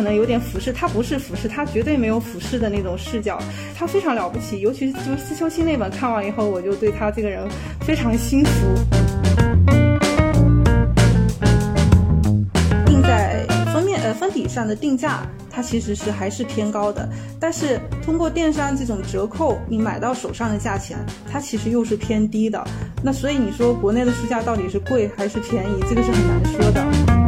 可能有点俯视，他不是俯视，他绝对没有俯视的那种视角，他非常了不起。尤其是就是思秋心那本看完以后，我就对他这个人非常心服。定在封面呃封底上的定价，它其实是还是偏高的，但是通过电商这种折扣，你买到手上的价钱，它其实又是偏低的。那所以你说国内的书价到底是贵还是便宜，这个是很难说的。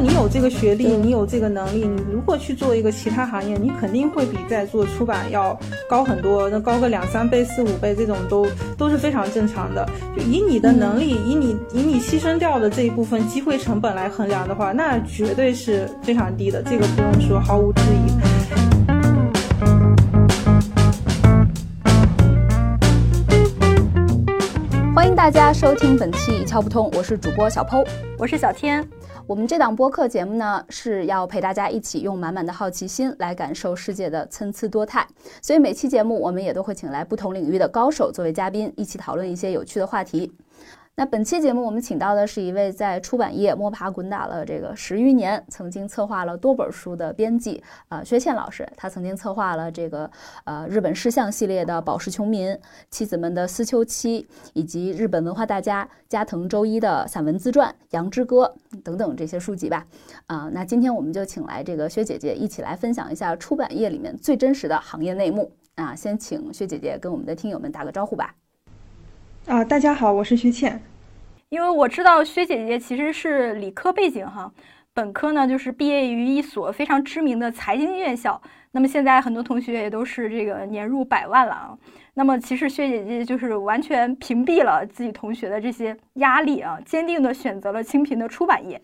你有这个学历，你有这个能力，你如果去做一个其他行业，你肯定会比在做出版要高很多，那高个两三倍、四五倍，这种都都是非常正常的。就以你的能力，以你以你牺牲掉的这一部分机会成本来衡量的话，那绝对是非常低的，这个不用说，毫无质疑。欢迎大家收听本期一窍不通，我是主播小剖，我是小天。我们这档播客节目呢，是要陪大家一起用满满的好奇心来感受世界的参差多态，所以每期节目我们也都会请来不同领域的高手作为嘉宾，一起讨论一些有趣的话题。那本期节目我们请到的是一位在出版业摸爬滚打了这个十余年，曾经策划了多本书的编辑啊，薛倩老师。他曾经策划了这个呃日本诗像系列的《宝石穷民》，妻子们的思秋期，以及日本文化大家加藤周一的散文自传《羊之歌》等等这些书籍吧。啊，那今天我们就请来这个薛姐姐一起来分享一下出版业里面最真实的行业内幕啊。先请薛姐姐跟我们的听友们打个招呼吧。啊，大家好，我是薛倩。因为我知道薛姐姐其实是理科背景哈，本科呢就是毕业于一所非常知名的财经院校。那么现在很多同学也都是这个年入百万了啊。那么其实薛姐姐就是完全屏蔽了自己同学的这些压力啊，坚定的选择了清贫的出版业。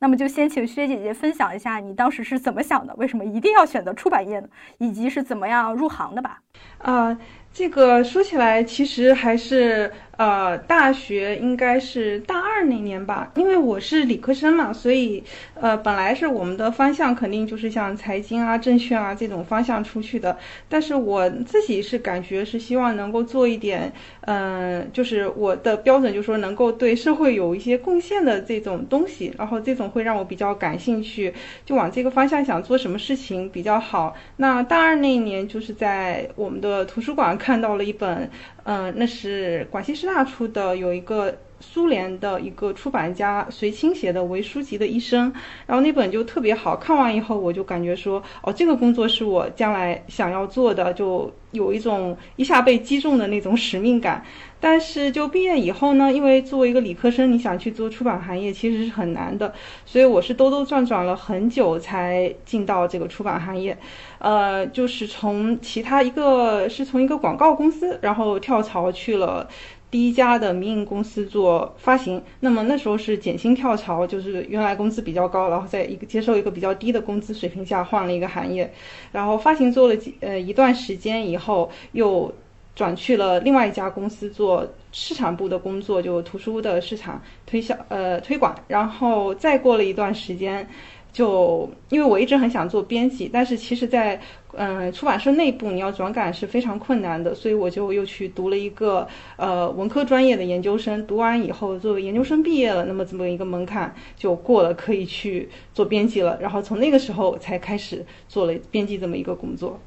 那么就先请薛姐姐分享一下你当时是怎么想的，为什么一定要选择出版业呢？以及是怎么样入行的吧？啊，这个说起来其实还是。呃，大学应该是大二那年吧，因为我是理科生嘛，所以呃，本来是我们的方向肯定就是像财经啊、证券啊这种方向出去的。但是我自己是感觉是希望能够做一点，嗯，就是我的标准就是说能够对社会有一些贡献的这种东西，然后这种会让我比较感兴趣，就往这个方向想做什么事情比较好。那大二那一年就是在我们的图书馆看到了一本。嗯，那是广西师大出的，有一个苏联的一个出版家随清写的《为书籍的一生》，然后那本就特别好看完以后，我就感觉说，哦，这个工作是我将来想要做的，就有一种一下被击中的那种使命感。但是就毕业以后呢，因为作为一个理科生，你想去做出版行业其实是很难的，所以我是兜兜转转了很久才进到这个出版行业。呃，就是从其他一个是从一个广告公司，然后跳槽去了第一家的民营公司做发行。那么那时候是减薪跳槽，就是原来工资比较高，然后在一个接受一个比较低的工资水平下换了一个行业，然后发行做了几呃一段时间以后又。转去了另外一家公司做市场部的工作，就图书的市场推销呃推广。然后再过了一段时间，就因为我一直很想做编辑，但是其实，在嗯出版社内部你要转岗是非常困难的，所以我就又去读了一个呃文科专业的研究生。读完以后，作为研究生毕业了，那么这么一个门槛就过了，可以去做编辑了。然后从那个时候才开始做了编辑这么一个工作。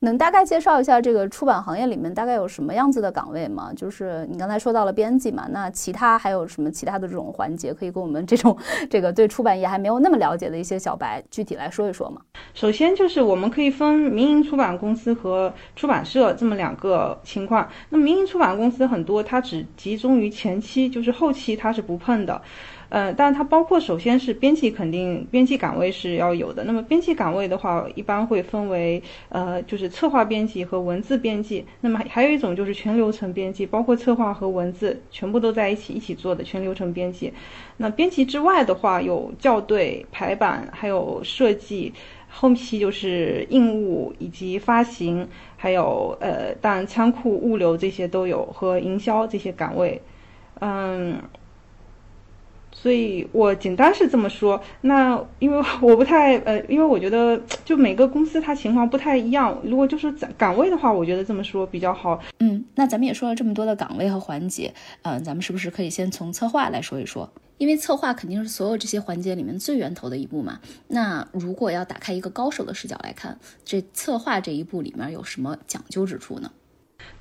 能大概介绍一下这个出版行业里面大概有什么样子的岗位吗？就是你刚才说到了编辑嘛，那其他还有什么其他的这种环节可以跟我们这种这个对出版业还没有那么了解的一些小白具体来说一说吗？首先就是我们可以分民营出版公司和出版社这么两个情况。那民营出版公司很多，它只集中于前期，就是后期它是不碰的。呃，但它包括首先是编辑，肯定编辑岗位是要有的。那么编辑岗位的话，一般会分为呃，就是策划编辑和文字编辑。那么还有一种就是全流程编辑，包括策划和文字全部都在一起一起做的全流程编辑。那编辑之外的话，有校对、排版，还有设计，后期就是印务以及发行，还有呃，当然仓库物流这些都有和营销这些岗位，嗯。所以我简单是这么说，那因为 我不太呃，因为我觉得就每个公司它情况不太一样。如果就是岗岗位的话，我觉得这么说比较好。嗯，那咱们也说了这么多的岗位和环节，嗯，咱们是不是可以先从策划来说一说？因为策划肯定是所有这些环节里面最源头的一步嘛。那如果要打开一个高手的视角来看，这策划这一步里面有什么讲究之处呢？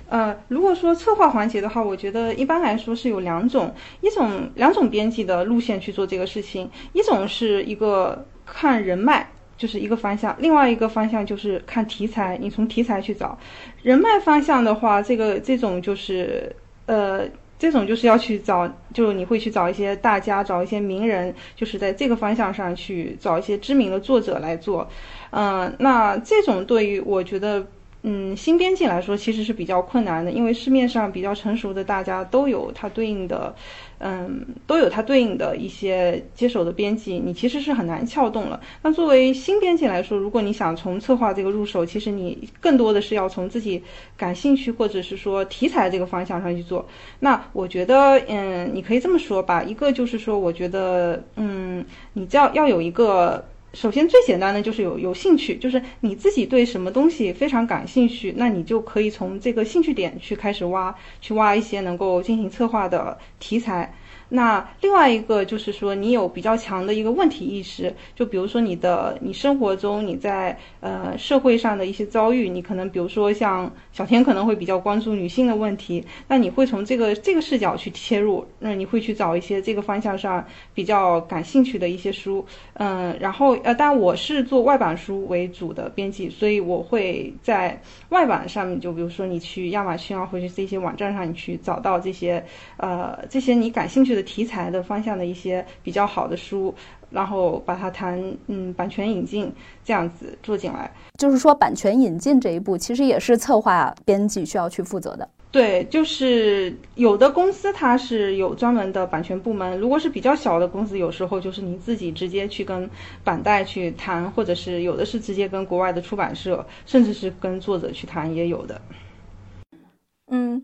呃，如果说策划环节的话，我觉得一般来说是有两种，一种两种编辑的路线去做这个事情，一种是一个看人脉，就是一个方向；另外一个方向就是看题材，你从题材去找。人脉方向的话，这个这种就是呃，这种就是要去找，就你会去找一些大家，找一些名人，就是在这个方向上去找一些知名的作者来做。嗯，那这种对于我觉得。嗯，新编辑来说其实是比较困难的，因为市面上比较成熟的大家都有它对应的，嗯，都有它对应的一些接手的编辑，你其实是很难撬动了。那作为新编辑来说，如果你想从策划这个入手，其实你更多的是要从自己感兴趣或者是说题材这个方向上去做。那我觉得，嗯，你可以这么说吧，一个就是说，我觉得，嗯，你要要有一个。首先，最简单的就是有有兴趣，就是你自己对什么东西非常感兴趣，那你就可以从这个兴趣点去开始挖，去挖一些能够进行策划的题材。那另外一个就是说，你有比较强的一个问题意识，就比如说你的你生活中你在呃社会上的一些遭遇，你可能比如说像小天可能会比较关注女性的问题，那你会从这个这个视角去切入，那你会去找一些这个方向上比较感兴趣的一些书，嗯，然后呃，当然我是做外版书为主的编辑，所以我会在外版上面，就比如说你去亚马逊啊，或者这些网站上，你去找到这些呃这些你感兴趣。的题材的方向的一些比较好的书，然后把它谈嗯版权引进这样子做进来，就是说版权引进这一步其实也是策划编辑需要去负责的。对，就是有的公司它是有专门的版权部门，如果是比较小的公司，有时候就是你自己直接去跟版代去谈，或者是有的是直接跟国外的出版社，甚至是跟作者去谈也有的。嗯。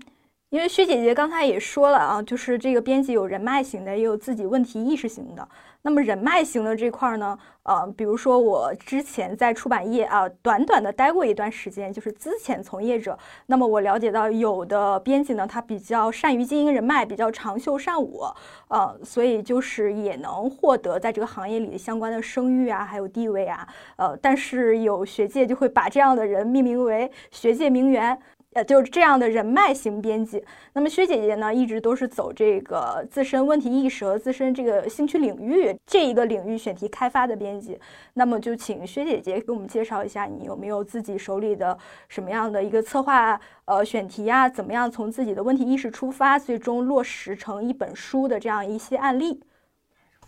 因为薛姐姐刚才也说了啊，就是这个编辑有人脉型的，也有自己问题意识型的。那么人脉型的这块呢，呃，比如说我之前在出版业啊，短短的待过一段时间，就是资浅从业者。那么我了解到，有的编辑呢，他比较善于经营人脉，比较长袖善舞，呃，所以就是也能获得在这个行业里相关的声誉啊，还有地位啊，呃，但是有学界就会把这样的人命名为学界名媛。呃，就是这样的人脉型编辑。那么薛姐姐呢，一直都是走这个自身问题意识和自身这个兴趣领域这一个领域选题开发的编辑。那么就请薛姐姐给我们介绍一下，你有没有自己手里的什么样的一个策划呃选题呀？怎么样从自己的问题意识出发，最终落实成一本书的这样一些案例？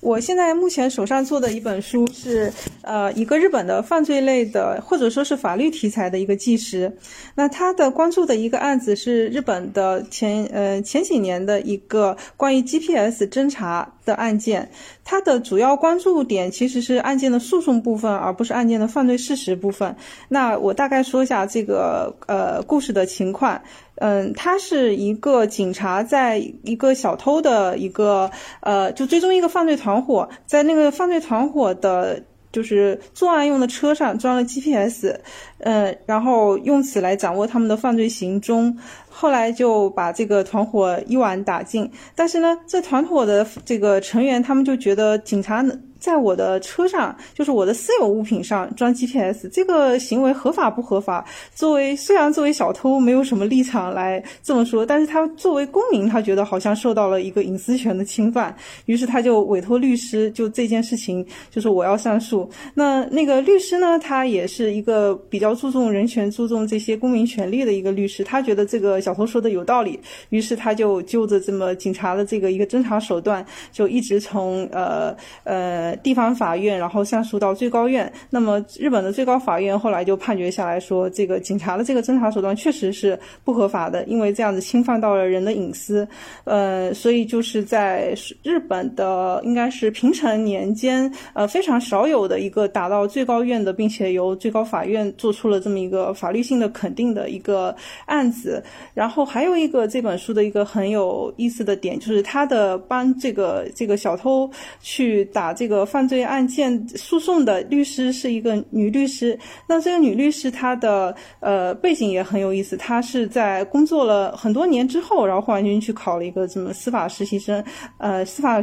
我现在目前手上做的一本书是，呃，一个日本的犯罪类的或者说是法律题材的一个纪实。那他的关注的一个案子是日本的前呃前几年的一个关于 GPS 侦查的案件。它的主要关注点其实是案件的诉讼部分，而不是案件的犯罪事实部分。那我大概说一下这个呃故事的情况。嗯，他是一个警察，在一个小偷的一个呃，就追踪一个犯罪团伙，在那个犯罪团伙的，就是作案用的车上装了 GPS，嗯，然后用此来掌握他们的犯罪行踪，后来就把这个团伙一网打尽。但是呢，这团伙的这个成员他们就觉得警察在我的车上，就是我的私有物品上装 GPS，这个行为合法不合法？作为虽然作为小偷没有什么立场来这么说，但是他作为公民，他觉得好像受到了一个隐私权的侵犯，于是他就委托律师，就这件事情，就是我要上诉。那那个律师呢，他也是一个比较注重人权、注重这些公民权利的一个律师，他觉得这个小偷说的有道理，于是他就就着这么警察的这个一个侦查手段，就一直从呃呃。地方法院，然后上诉到最高院。那么日本的最高法院后来就判决下来说，这个警察的这个侦查手段确实是不合法的，因为这样子侵犯到了人的隐私。呃，所以就是在日本的应该是平成年间，呃，非常少有的一个打到最高院的，并且由最高法院做出了这么一个法律性的肯定的一个案子。然后还有一个这本书的一个很有意思的点，就是他的帮这个这个小偷去打这个。犯罪案件诉讼的律师是一个女律师。那这个女律师她的呃背景也很有意思，她是在工作了很多年之后，然后忽然间去考了一个什么司法实习生，呃，司法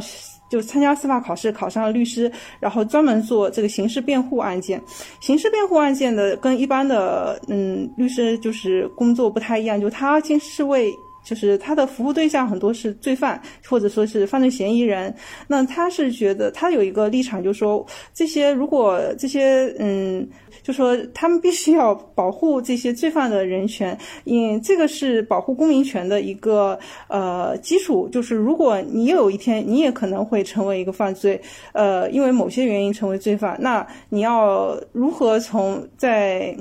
就参加司法考试，考上了律师，然后专门做这个刑事辩护案件。刑事辩护案件的跟一般的嗯律师就是工作不太一样，就他先是为就是他的服务对象很多是罪犯，或者说是犯罪嫌疑人。那他是觉得他有一个立场，就是说这些如果这些嗯，就说他们必须要保护这些罪犯的人权，因这个是保护公民权的一个呃基础。就是如果你有一天你也可能会成为一个犯罪，呃，因为某些原因成为罪犯，那你要如何从在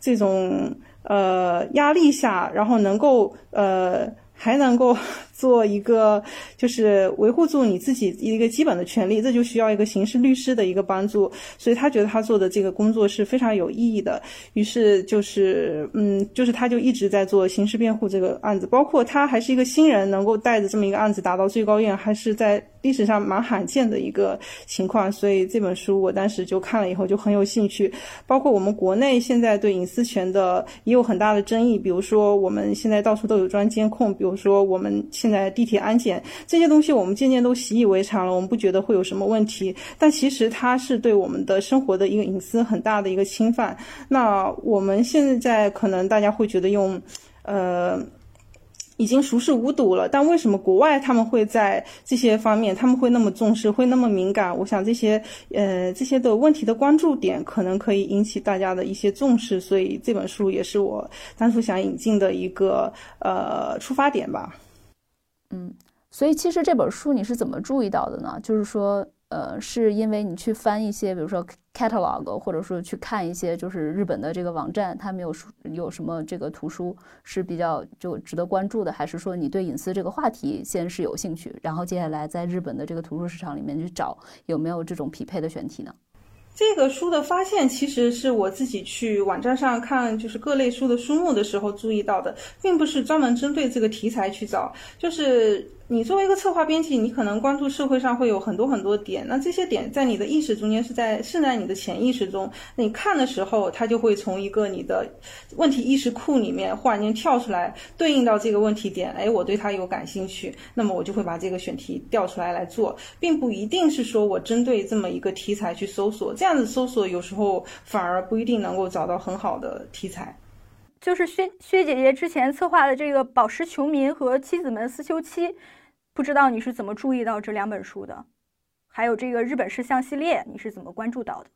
这种呃压力下，然后能够呃还能够做一个就是维护住你自己一个基本的权利，这就需要一个刑事律师的一个帮助。所以他觉得他做的这个工作是非常有意义的。于是就是嗯，就是他就一直在做刑事辩护这个案子，包括他还是一个新人，能够带着这么一个案子达到最高院，还是在历史上蛮罕见的一个情况。所以这本书我当时就看了以后就很有兴趣。包括我们国内现在对隐私权的也有很大的争议，比如说我们现在到处都有专监控，比如说我们现现在地铁安检这些东西，我们渐渐都习以为常了，我们不觉得会有什么问题。但其实它是对我们的生活的一个隐私很大的一个侵犯。那我们现在可能大家会觉得用，呃。已经熟视无睹了，但为什么国外他们会在这些方面他们会那么重视，会那么敏感？我想这些呃这些的问题的关注点可能可以引起大家的一些重视，所以这本书也是我当初想引进的一个呃出发点吧。嗯，所以其实这本书你是怎么注意到的呢？就是说。呃，是因为你去翻一些，比如说 catalog，或者说去看一些，就是日本的这个网站，他们有书有什么这个图书是比较就值得关注的，还是说你对隐私这个话题先是有兴趣，然后接下来在日本的这个图书市场里面去找有没有这种匹配的选题呢？这个书的发现其实是我自己去网站上看，就是各类书的书目的时候注意到的，并不是专门针对这个题材去找，就是。你作为一个策划编辑，你可能关注社会上会有很多很多点，那这些点在你的意识中间是在是在你的潜意识中，你看的时候，它就会从一个你的问题意识库里面忽然间跳出来，对应到这个问题点，哎，我对它有感兴趣，那么我就会把这个选题调出来来做，并不一定是说我针对这么一个题材去搜索，这样子搜索有时候反而不一定能够找到很好的题材。就是薛薛姐姐之前策划的这个《宝石穷民》和《妻子们思修妻》。不知道你是怎么注意到这两本书的，还有这个日本事项系列，你是怎么关注到的？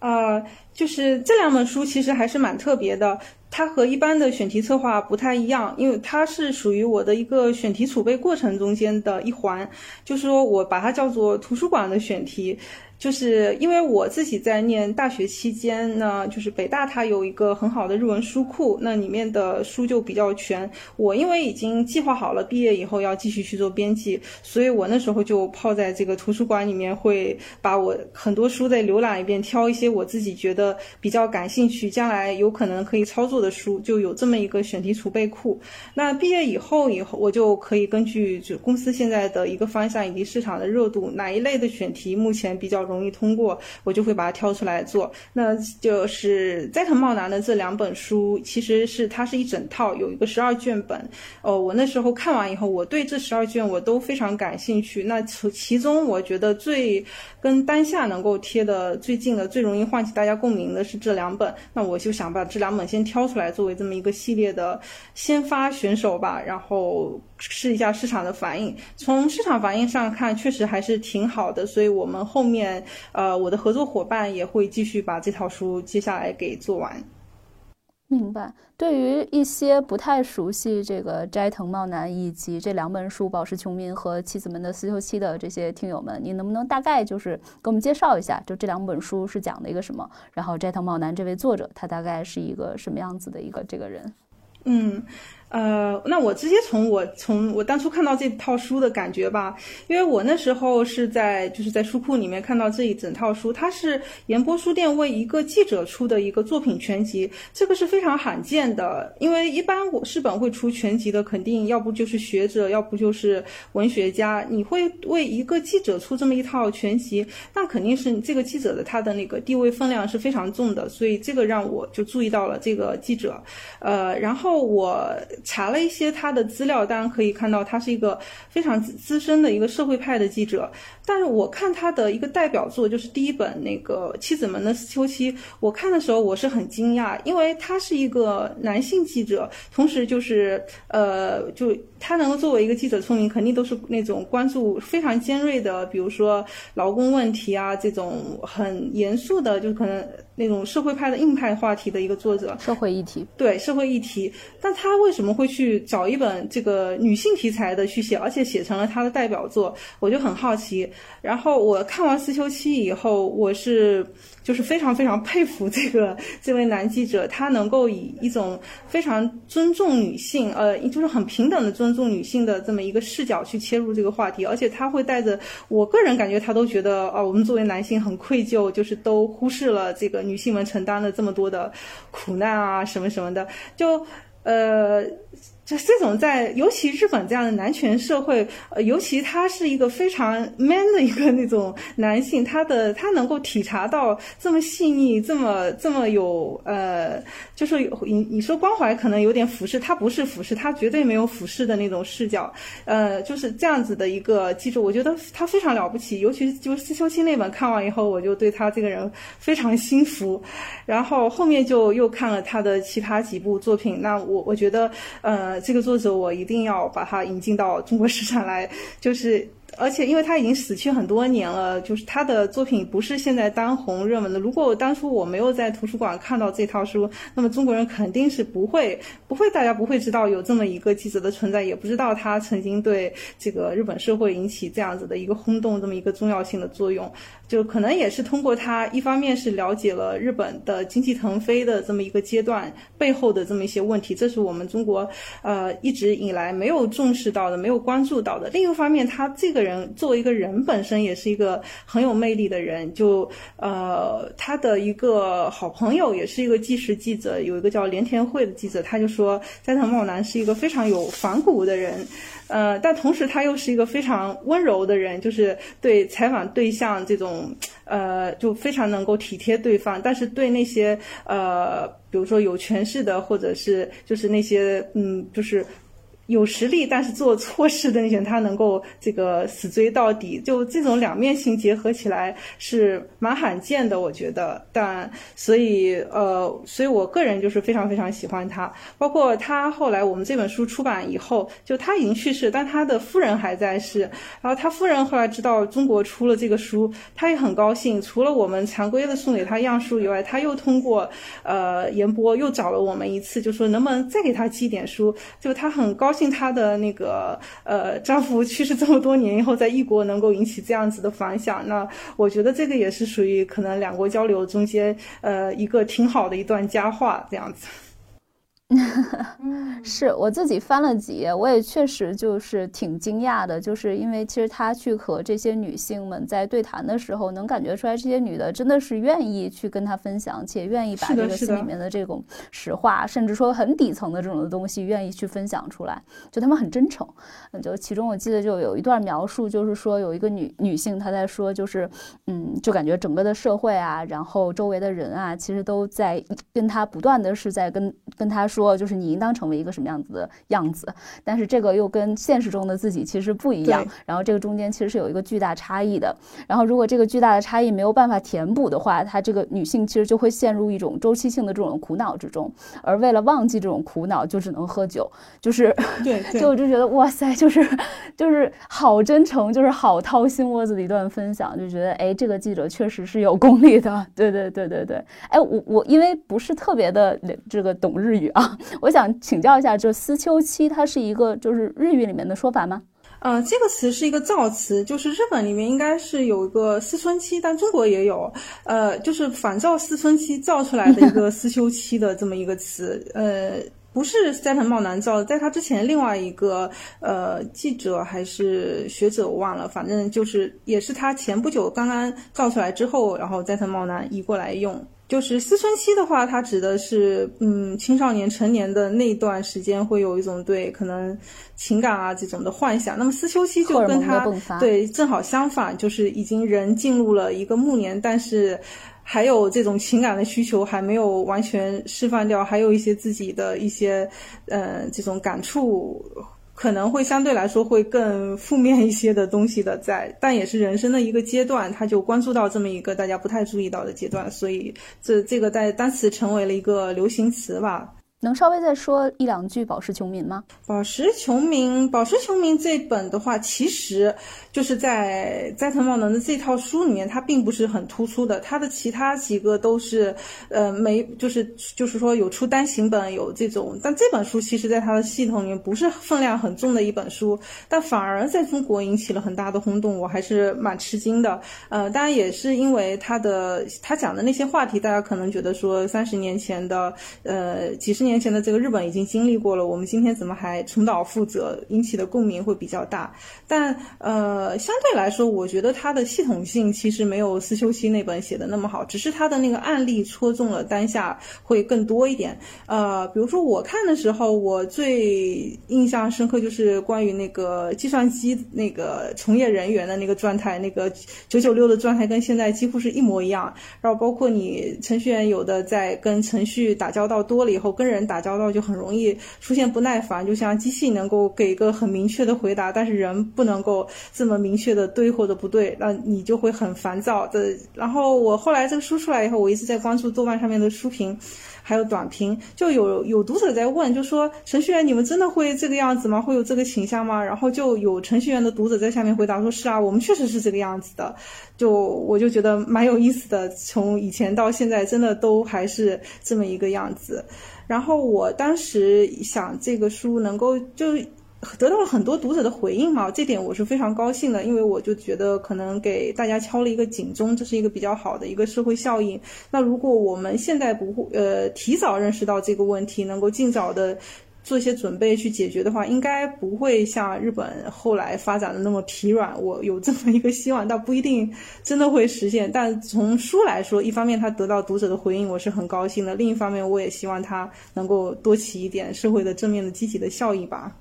呃，就是这两本书其实还是蛮特别的，它和一般的选题策划不太一样，因为它是属于我的一个选题储备过程中间的一环，就是说我把它叫做图书馆的选题。就是因为我自己在念大学期间呢，就是北大它有一个很好的日文书库，那里面的书就比较全。我因为已经计划好了毕业以后要继续去做编辑，所以我那时候就泡在这个图书馆里面，会把我很多书再浏览一遍，挑一些我自己觉得比较感兴趣、将来有可能可以操作的书，就有这么一个选题储备库。那毕业以后，以后我就可以根据就公司现在的一个方向以及市场的热度，哪一类的选题目前比较。容易通过，我就会把它挑出来做。那就是斋藤茂男的这两本书，其实是它是一整套，有一个十二卷本。哦，我那时候看完以后，我对这十二卷我都非常感兴趣。那其其中，我觉得最跟当下能够贴的最近的、最容易唤起大家共鸣的是这两本。那我就想把这两本先挑出来，作为这么一个系列的先发选手吧，然后试一下市场的反应。从市场反应上看，确实还是挺好的。所以我们后面。呃，我的合作伙伴也会继续把这套书接下来给做完。明白。对于一些不太熟悉这个斋藤茂男以及这两本书《宝石穷民》和《妻子们的思修期》的这些听友们，你能不能大概就是给我们介绍一下，就这两本书是讲的一个什么？然后斋藤茂男这位作者他大概是一个什么样子的一个这个人？嗯。呃，那我直接从我从我当初看到这套书的感觉吧，因为我那时候是在就是在书库里面看到这一整套书，它是言波书店为一个记者出的一个作品全集，这个是非常罕见的，因为一般我市本会出全集的，肯定要不就是学者，要不就是文学家，你会为一个记者出这么一套全集，那肯定是这个记者的他的那个地位分量是非常重的，所以这个让我就注意到了这个记者，呃，然后我。查了一些他的资料，当然可以看到他是一个非常资深的一个社会派的记者。但是我看他的一个代表作就是第一本那个《妻子们的秋期》，我看的时候我是很惊讶，因为他是一个男性记者，同时就是呃，就他能够作为一个记者出名，肯定都是那种关注非常尖锐的，比如说劳工问题啊这种很严肃的，就可能。那种社会派的硬派话题的一个作者，社会议题，对社会议题，但他为什么会去找一本这个女性题材的去写，而且写成了他的代表作，我就很好奇。然后我看完《思秋期》以后，我是。就是非常非常佩服这个这位男记者，他能够以一种非常尊重女性，呃，就是很平等的尊重女性的这么一个视角去切入这个话题，而且他会带着，我个人感觉他都觉得，啊，我们作为男性很愧疚，就是都忽视了这个女性们承担了这么多的苦难啊，什么什么的，就，呃。就这种在，尤其日本这样的男权社会，呃，尤其他是一个非常 man 的一个那种男性，他的他能够体察到这么细腻，这么这么有，呃，就是你你说关怀可能有点俯视，他不是俯视，他绝对没有俯视的那种视角，呃，就是这样子的一个记住，我觉得他非常了不起，尤其就是思秋期那本看完以后，我就对他这个人非常心服，然后后面就又看了他的其他几部作品，那我我觉得，呃。这个作者我一定要把他引进到中国市场来，就是。而且，因为他已经死去很多年了，就是他的作品不是现在当红热门的。如果当初我没有在图书馆看到这套书，那么中国人肯定是不会不会，大家不会知道有这么一个记者的存在，也不知道他曾经对这个日本社会引起这样子的一个轰动，这么一个重要性的作用。就可能也是通过他，一方面是了解了日本的经济腾飞的这么一个阶段背后的这么一些问题，这是我们中国呃一直以来没有重视到的、没有关注到的。另一方面，他这个。人作为一个人本身也是一个很有魅力的人，就呃他的一个好朋友也是一个纪实记者，有一个叫连田惠的记者，他就说斋藤茂男是一个非常有反骨的人，呃，但同时他又是一个非常温柔的人，就是对采访对象这种呃就非常能够体贴对方，但是对那些呃比如说有权势的或者是就是那些嗯就是。有实力但是做错事的那些人，他能够这个死追到底，就这种两面性结合起来是蛮罕见的，我觉得。但所以呃，所以我个人就是非常非常喜欢他。包括他后来我们这本书出版以后，就他已经去世，但他的夫人还在世。然后他夫人后来知道中国出了这个书，他也很高兴。除了我们常规的送给他样书以外，他又通过呃言波又找了我们一次，就说能不能再给他寄点书。就他很高。信她的那个呃丈夫去世这么多年以后，在异国能够引起这样子的反响，那我觉得这个也是属于可能两国交流中间呃一个挺好的一段佳话这样子。是我自己翻了几页，我也确实就是挺惊讶的，就是因为其实他去和这些女性们在对谈的时候，能感觉出来这些女的真的是愿意去跟他分享，且愿意把这个心里面的这种实话，甚至说很底层的这种的东西，愿意去分享出来，就他们很真诚。就其中我记得就有一段描述，就是说有一个女女性她在说，就是嗯，就感觉整个的社会啊，然后周围的人啊，其实都在跟她不断的是在跟跟她说。说就是你应当成为一个什么样子的样子，但是这个又跟现实中的自己其实不一样。然后这个中间其实是有一个巨大差异的。然后如果这个巨大的差异没有办法填补的话，她这个女性其实就会陷入一种周期性的这种苦恼之中。而为了忘记这种苦恼，就只能喝酒。就是对，就我就觉得哇塞，就是就是好真诚，就是好掏心窝子的一段分享。就觉得哎，这个记者确实是有功力的。对对对对对。哎，我我因为不是特别的这个懂日语啊。我想请教一下，就思秋期，它是一个就是日语里面的说法吗？呃，这个词是一个造词，就是日本里面应该是有一个思春期，但中国也有，呃，就是仿照思春期造出来的一个思秋期的这么一个词，呃。不是斋藤茂男造的，在他之前，另外一个呃记者还是学者我忘了，反正就是也是他前不久刚刚造出来之后，然后斋藤茂男移过来用。就是思春期的话，它指的是嗯青少年成年的那段时间会有一种对可能情感啊这种的幻想。那么思秋期就跟他对正好相反，就是已经人进入了一个暮年，但是。还有这种情感的需求还没有完全释放掉，还有一些自己的一些，呃，这种感触，可能会相对来说会更负面一些的东西的在，但也是人生的一个阶段，他就关注到这么一个大家不太注意到的阶段，所以这这个在当时成为了一个流行词吧。能稍微再说一两句《宝石穷民》吗？《宝石穷民》《宝石穷民》这本的话，其实就是在斋藤茂能的这套书里面，它并不是很突出的。它的其他几个都是，呃，没就是就是说有出单行本，有这种。但这本书其实在它的系统里面不是分量很重的一本书，但反而在中国引起了很大的轰动，我还是蛮吃惊的。呃，当然也是因为他的他讲的那些话题，大家可能觉得说三十年前的，呃，几十年年。前的这个日本已经经历过了，我们今天怎么还重蹈覆辙？引起的共鸣会比较大。但呃，相对来说，我觉得它的系统性其实没有思修期那本写的那么好，只是它的那个案例戳中了当下会更多一点。呃，比如说我看的时候，我最印象深刻就是关于那个计算机那个从业人员的那个状态，那个九九六的状态跟现在几乎是一模一样。然后包括你程序员有的在跟程序打交道多了以后，跟人。打交道就很容易出现不耐烦，就像机器能够给一个很明确的回答，但是人不能够这么明确的对或者不对，那你就会很烦躁的。然后我后来这个书出来以后，我一直在关注豆瓣上面的书评，还有短评，就有有读者在问，就说程序员你们真的会这个样子吗？会有这个形象吗？然后就有程序员的读者在下面回答说：是啊，我们确实是这个样子的。就我就觉得蛮有意思的，从以前到现在，真的都还是这么一个样子。然后我当时想，这个书能够就得到了很多读者的回应嘛，这点我是非常高兴的，因为我就觉得可能给大家敲了一个警钟，这是一个比较好的一个社会效应。那如果我们现在不呃提早认识到这个问题，能够尽早的。做一些准备去解决的话，应该不会像日本后来发展的那么疲软。我有这么一个希望，但不一定真的会实现。但从书来说，一方面它得到读者的回应，我是很高兴的；另一方面，我也希望它能够多起一点社会的正面的积极的效益吧。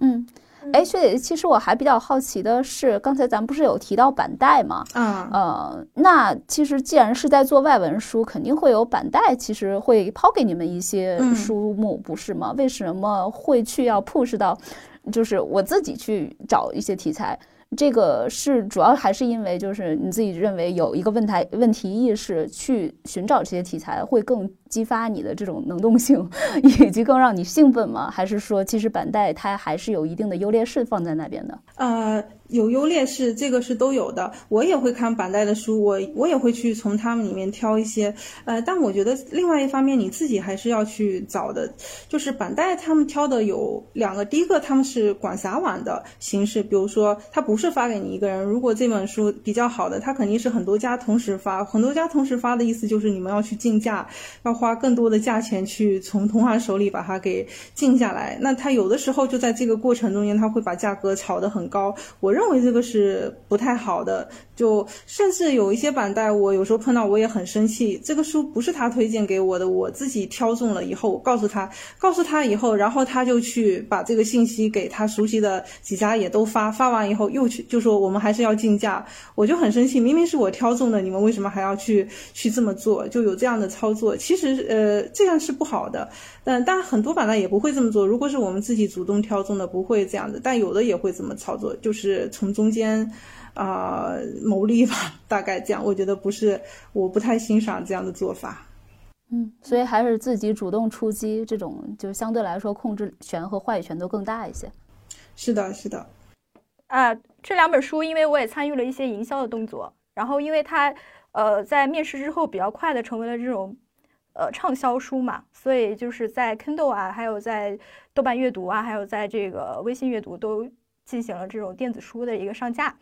嗯。哎，学姐，其实我还比较好奇的是，刚才咱不是有提到板带吗？嗯，呃，那其实既然是在做外文书，肯定会有板带，其实会抛给你们一些书目，不是吗？为什么会去要 push 到，就是我自己去找一些题材？这个是主要还是因为就是你自己认为有一个问题问题意识去寻找这些题材会更激发你的这种能动性，以及更让你兴奋吗？还是说其实板带它还是有一定的优劣势放在那边的？呃。有优劣势，这个是都有的。我也会看板带的书，我我也会去从他们里面挑一些。呃，但我觉得另外一方面，你自己还是要去找的。就是板带他们挑的有两个，第一个他们是广撒网的形式，比如说他不是发给你一个人。如果这本书比较好的，他肯定是很多家同时发，很多家同时发的意思就是你们要去竞价，要花更多的价钱去从同行手里把它给竞下来。那他有的时候就在这个过程中间，他会把价格炒得很高。我认。认为这个是不太好的。就甚至有一些板带，我有时候碰到我也很生气。这个书不是他推荐给我的，我自己挑中了以后告诉他，告诉他以后，然后他就去把这个信息给他熟悉的几家也都发，发完以后又去就说我们还是要竞价，我就很生气。明明是我挑中的，你们为什么还要去去这么做？就有这样的操作，其实呃这样是不好的。但但很多板带也不会这么做。如果是我们自己主动挑中的，不会这样的。但有的也会这么操作，就是从中间。啊，牟利吧，大概这样，我觉得不是，我不太欣赏这样的做法。嗯，所以还是自己主动出击，这种就相对来说控制权和话语权都更大一些。是的，是的。啊，这两本书，因为我也参与了一些营销的动作，然后因为它呃在面试之后比较快的成为了这种呃畅销书嘛，所以就是在 Kindle 啊，还有在豆瓣阅读啊，还有在这个微信阅读都进行了这种电子书的一个上架。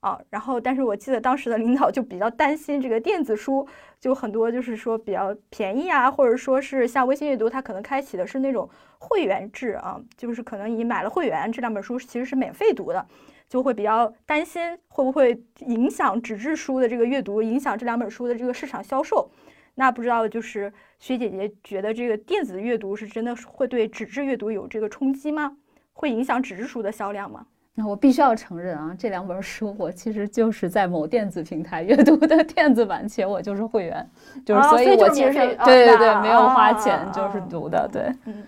啊。然后，但是我记得当时的领导就比较担心这个电子书，就很多就是说比较便宜啊，或者说是像微信阅读，它可能开启的是那种会员制啊，就是可能你买了会员，这两本书其实是免费读的，就会比较担心会不会影响纸质书的这个阅读，影响这两本书的这个市场销售。那不知道就是薛姐姐觉得这个电子阅读是真的会对纸质阅读有这个冲击吗？会影响纸质书的销量吗？那我必须要承认啊，这两本书我其实就是在某电子平台阅读的电子版，且我就是会员，就是所以我其实对对对没有花钱就是读的，对，嗯，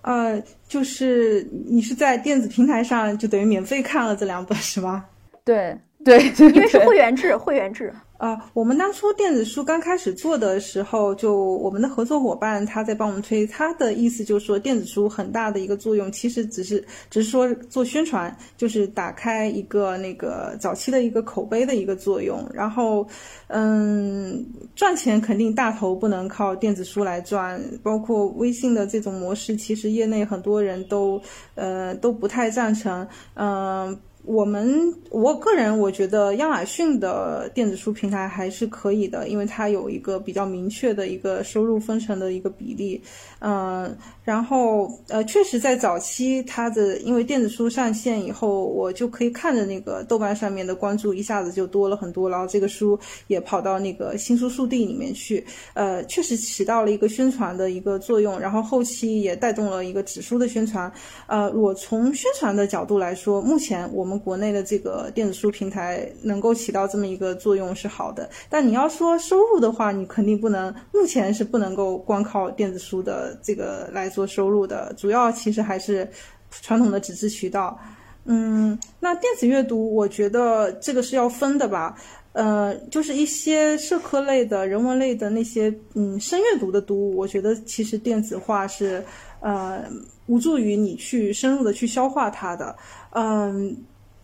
呃，就是你是在电子平台上就等于免费看了这两本是吗？对对，因为是会员制，会员制。啊，我们当初电子书刚开始做的时候，就我们的合作伙伴他在帮我们推，他的意思就是说，电子书很大的一个作用，其实只是只是说做宣传，就是打开一个那个早期的一个口碑的一个作用。然后，嗯，赚钱肯定大头不能靠电子书来赚，包括微信的这种模式，其实业内很多人都呃都不太赞成，嗯。我们我个人我觉得亚马逊的电子书平台还是可以的，因为它有一个比较明确的一个收入分成的一个比例，嗯。然后，呃，确实在早期，它的因为电子书上线以后，我就可以看着那个豆瓣上面的关注一下子就多了很多，然后这个书也跑到那个新书速递里面去，呃，确实起到了一个宣传的一个作用，然后后期也带动了一个纸书的宣传。呃，我从宣传的角度来说，目前我们国内的这个电子书平台能够起到这么一个作用是好的，但你要说收入的话，你肯定不能，目前是不能够光靠电子书的这个来。做收入的主要其实还是传统的纸质渠道，嗯，那电子阅读我觉得这个是要分的吧，呃，就是一些社科类的人文类的那些嗯深阅读的读物，我觉得其实电子化是呃无助于你去深入的去消化它的，嗯。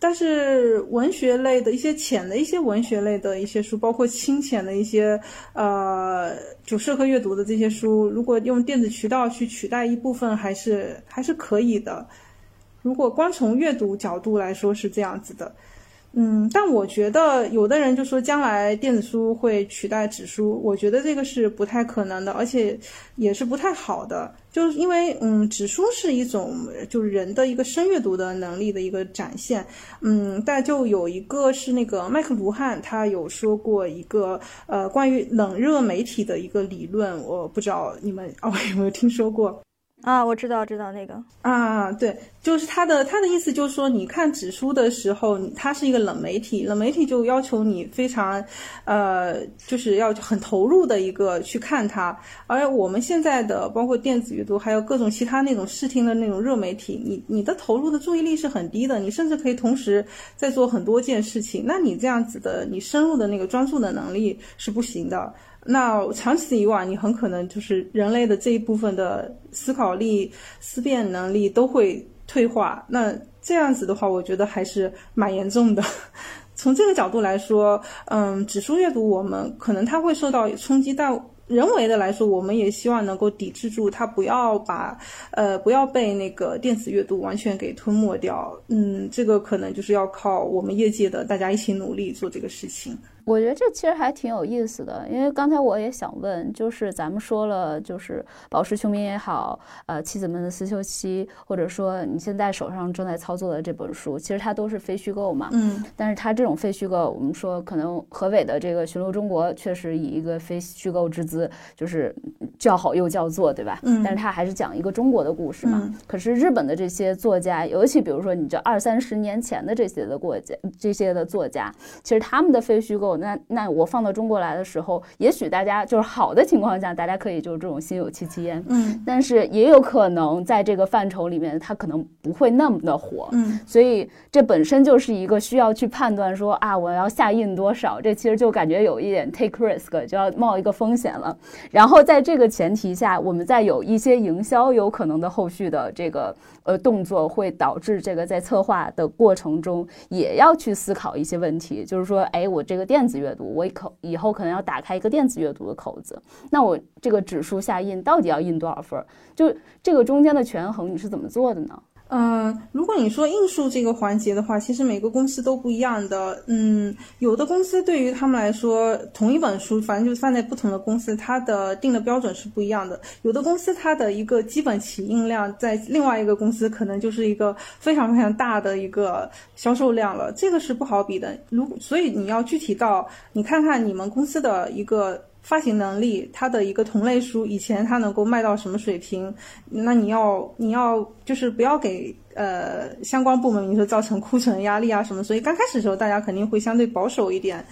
但是文学类的一些浅的一些文学类的一些书，包括清浅的一些呃，就社科阅读的这些书，如果用电子渠道去取代一部分，还是还是可以的。如果光从阅读角度来说是这样子的。嗯，但我觉得有的人就说将来电子书会取代纸书，我觉得这个是不太可能的，而且也是不太好的，就是因为嗯，纸书是一种就是人的一个深阅读的能力的一个展现，嗯，但就有一个是那个麦克卢汉，他有说过一个呃关于冷热媒体的一个理论，我不知道你们哦有没有听说过。啊，我知道，知道那个啊，对，就是他的他的意思就是说，你看纸书的时候，它是一个冷媒体，冷媒体就要求你非常，呃，就是要很投入的一个去看它。而我们现在的包括电子阅读，还有各种其他那种视听的那种热媒体，你你的投入的注意力是很低的，你甚至可以同时在做很多件事情，那你这样子的，你深入的那个专注的能力是不行的。那长此以往，你很可能就是人类的这一部分的思考力、思辨能力都会退化。那这样子的话，我觉得还是蛮严重的。从这个角度来说，嗯，指数阅读我们可能它会受到冲击，但人为的来说，我们也希望能够抵制住它，不要把呃不要被那个电子阅读完全给吞没掉。嗯，这个可能就是要靠我们业界的大家一起努力做这个事情。我觉得这其实还挺有意思的，因为刚才我也想问，就是咱们说了，就是《宝石穷兵》也好，呃，《妻子们的思修期》，或者说你现在手上正在操作的这本书，其实它都是非虚构嘛。嗯。但是它这种非虚构，我们说可能何伟的这个《巡逻中国》确实以一个非虚构之姿，就是叫好又叫座，对吧？嗯。但是它还是讲一个中国的故事嘛。嗯。可是日本的这些作家，尤其比如说你这二三十年前的这些的过家，这些的作家，其实他们的非虚构。那那我放到中国来的时候，也许大家就是好的情况下，大家可以就是这种心有戚戚焉，嗯，但是也有可能在这个范畴里面，它可能不会那么的火，嗯，所以这本身就是一个需要去判断说啊，我要下印多少，这其实就感觉有一点 take risk，就要冒一个风险了。然后在这个前提下，我们再有一些营销有可能的后续的这个呃动作，会导致这个在策划的过程中也要去思考一些问题，就是说，哎，我这个电子阅读。我口以后可能要打开一个电子阅读的口子，那我这个指数下印到底要印多少份？就这个中间的权衡，你是怎么做的呢？嗯，如果你说印数这个环节的话，其实每个公司都不一样的。嗯，有的公司对于他们来说，同一本书，反正就放在不同的公司，它的定的标准是不一样的。有的公司它的一个基本起印量，在另外一个公司可能就是一个非常非常大的一个销售量了，这个是不好比的。如所以你要具体到你看看你们公司的一个。发行能力，它的一个同类书以前它能够卖到什么水平？那你要你要就是不要给呃相关部门，你说造成库存压力啊什么？所以刚开始的时候大家肯定会相对保守一点，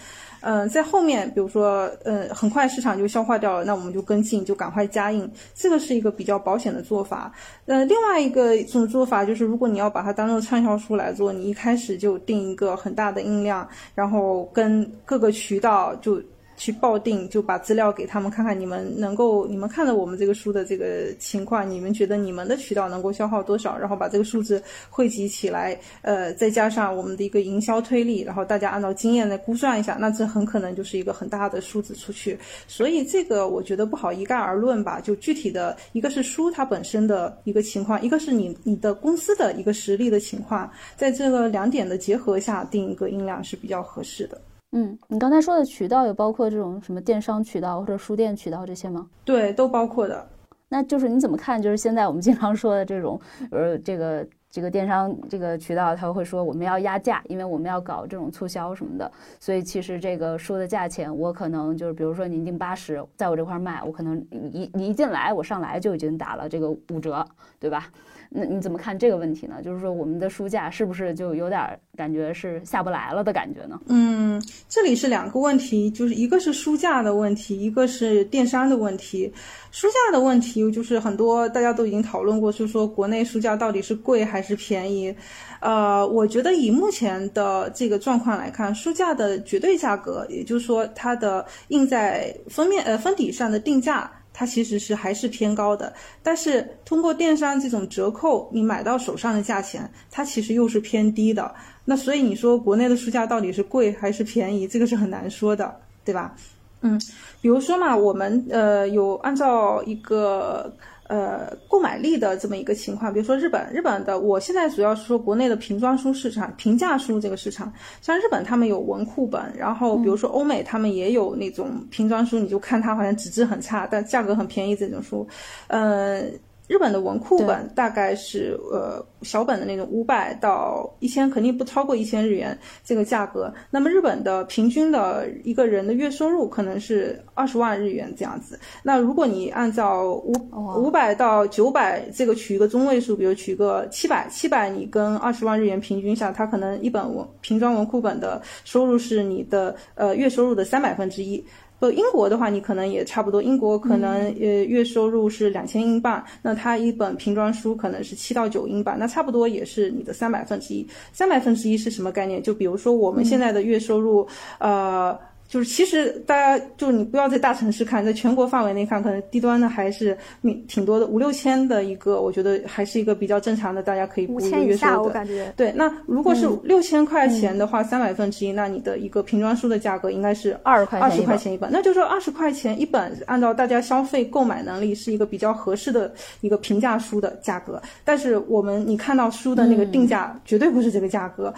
嗯，在后面比如说呃很快市场就消化掉了，那我们就跟进，就赶快加印，这个是一个比较保险的做法。呃，另外一个一种做法就是，如果你要把它当做畅销书来做，你一开始就定一个很大的印量，然后跟各个渠道就。去报定，就把资料给他们看看，你们能够，你们看了我们这个书的这个情况，你们觉得你们的渠道能够消耗多少？然后把这个数字汇集起来，呃，再加上我们的一个营销推力，然后大家按照经验来估算一下，那这很可能就是一个很大的数字出去。所以这个我觉得不好一概而论吧，就具体的一个是书它本身的一个情况，一个是你你的公司的一个实力的情况，在这个两点的结合下定一个音量是比较合适的。嗯，你刚才说的渠道有包括这种什么电商渠道或者书店渠道这些吗？对，都包括的。那就是你怎么看？就是现在我们经常说的这种，呃，这个这个电商这个渠道，他会说我们要压价，因为我们要搞这种促销什么的。所以其实这个书的价钱，我可能就是比如说您定八十，在我这块卖，我可能一你一进来，我上来就已经打了这个五折，对吧？那你怎么看这个问题呢？就是说我们的书价是不是就有点感觉是下不来了的感觉呢？嗯，这里是两个问题，就是一个是书价的问题，一个是电商的问题。书价的问题就是很多大家都已经讨论过，就是说国内书价到底是贵还是便宜？呃，我觉得以目前的这个状况来看，书价的绝对价格，也就是说它的印在封面呃封底上的定价。它其实是还是偏高的，但是通过电商这种折扣，你买到手上的价钱，它其实又是偏低的。那所以你说国内的书价到底是贵还是便宜，这个是很难说的，对吧？嗯，比如说嘛，我们呃有按照一个。呃，购买力的这么一个情况，比如说日本，日本的，我现在主要是说国内的瓶装书市场、平价书这个市场，像日本他们有文库本，然后比如说欧美他们也有那种瓶装书，你就看它好像纸质很差，但价格很便宜这种书，呃。日本的文库本大概是呃小本的那种五百到一千，肯定不超过一千日元这个价格。那么日本的平均的一个人的月收入可能是二十万日元这样子。那如果你按照五五百到九百这个取一个中位数，比如取个七百，七百你跟二十万日元平均下，它可能一本文平装文库本的收入是你的呃月收入的三百分之一。呃，英国的话，你可能也差不多。英国可能呃月收入是两千英镑，那它一本平装书可能是七到九英镑，那差不多也是你的三百分之一。三百分之一是什么概念？就比如说我们现在的月收入，呃。就是其实大家就是你不要在大城市看，在全国范围内看，可能低端的还是挺多的，五六千的一个，我觉得还是一个比较正常的，大家可以五千以下我感觉。对，那如果是六千块钱的话，三百分之一，那你的一个瓶装书的价格应该是二十块二十块钱一本，那就是说二十块钱一本，按照大家消费购买能力是一个比较合适的一个平价书的价格。但是我们你看到书的那个定价绝对不是这个价格，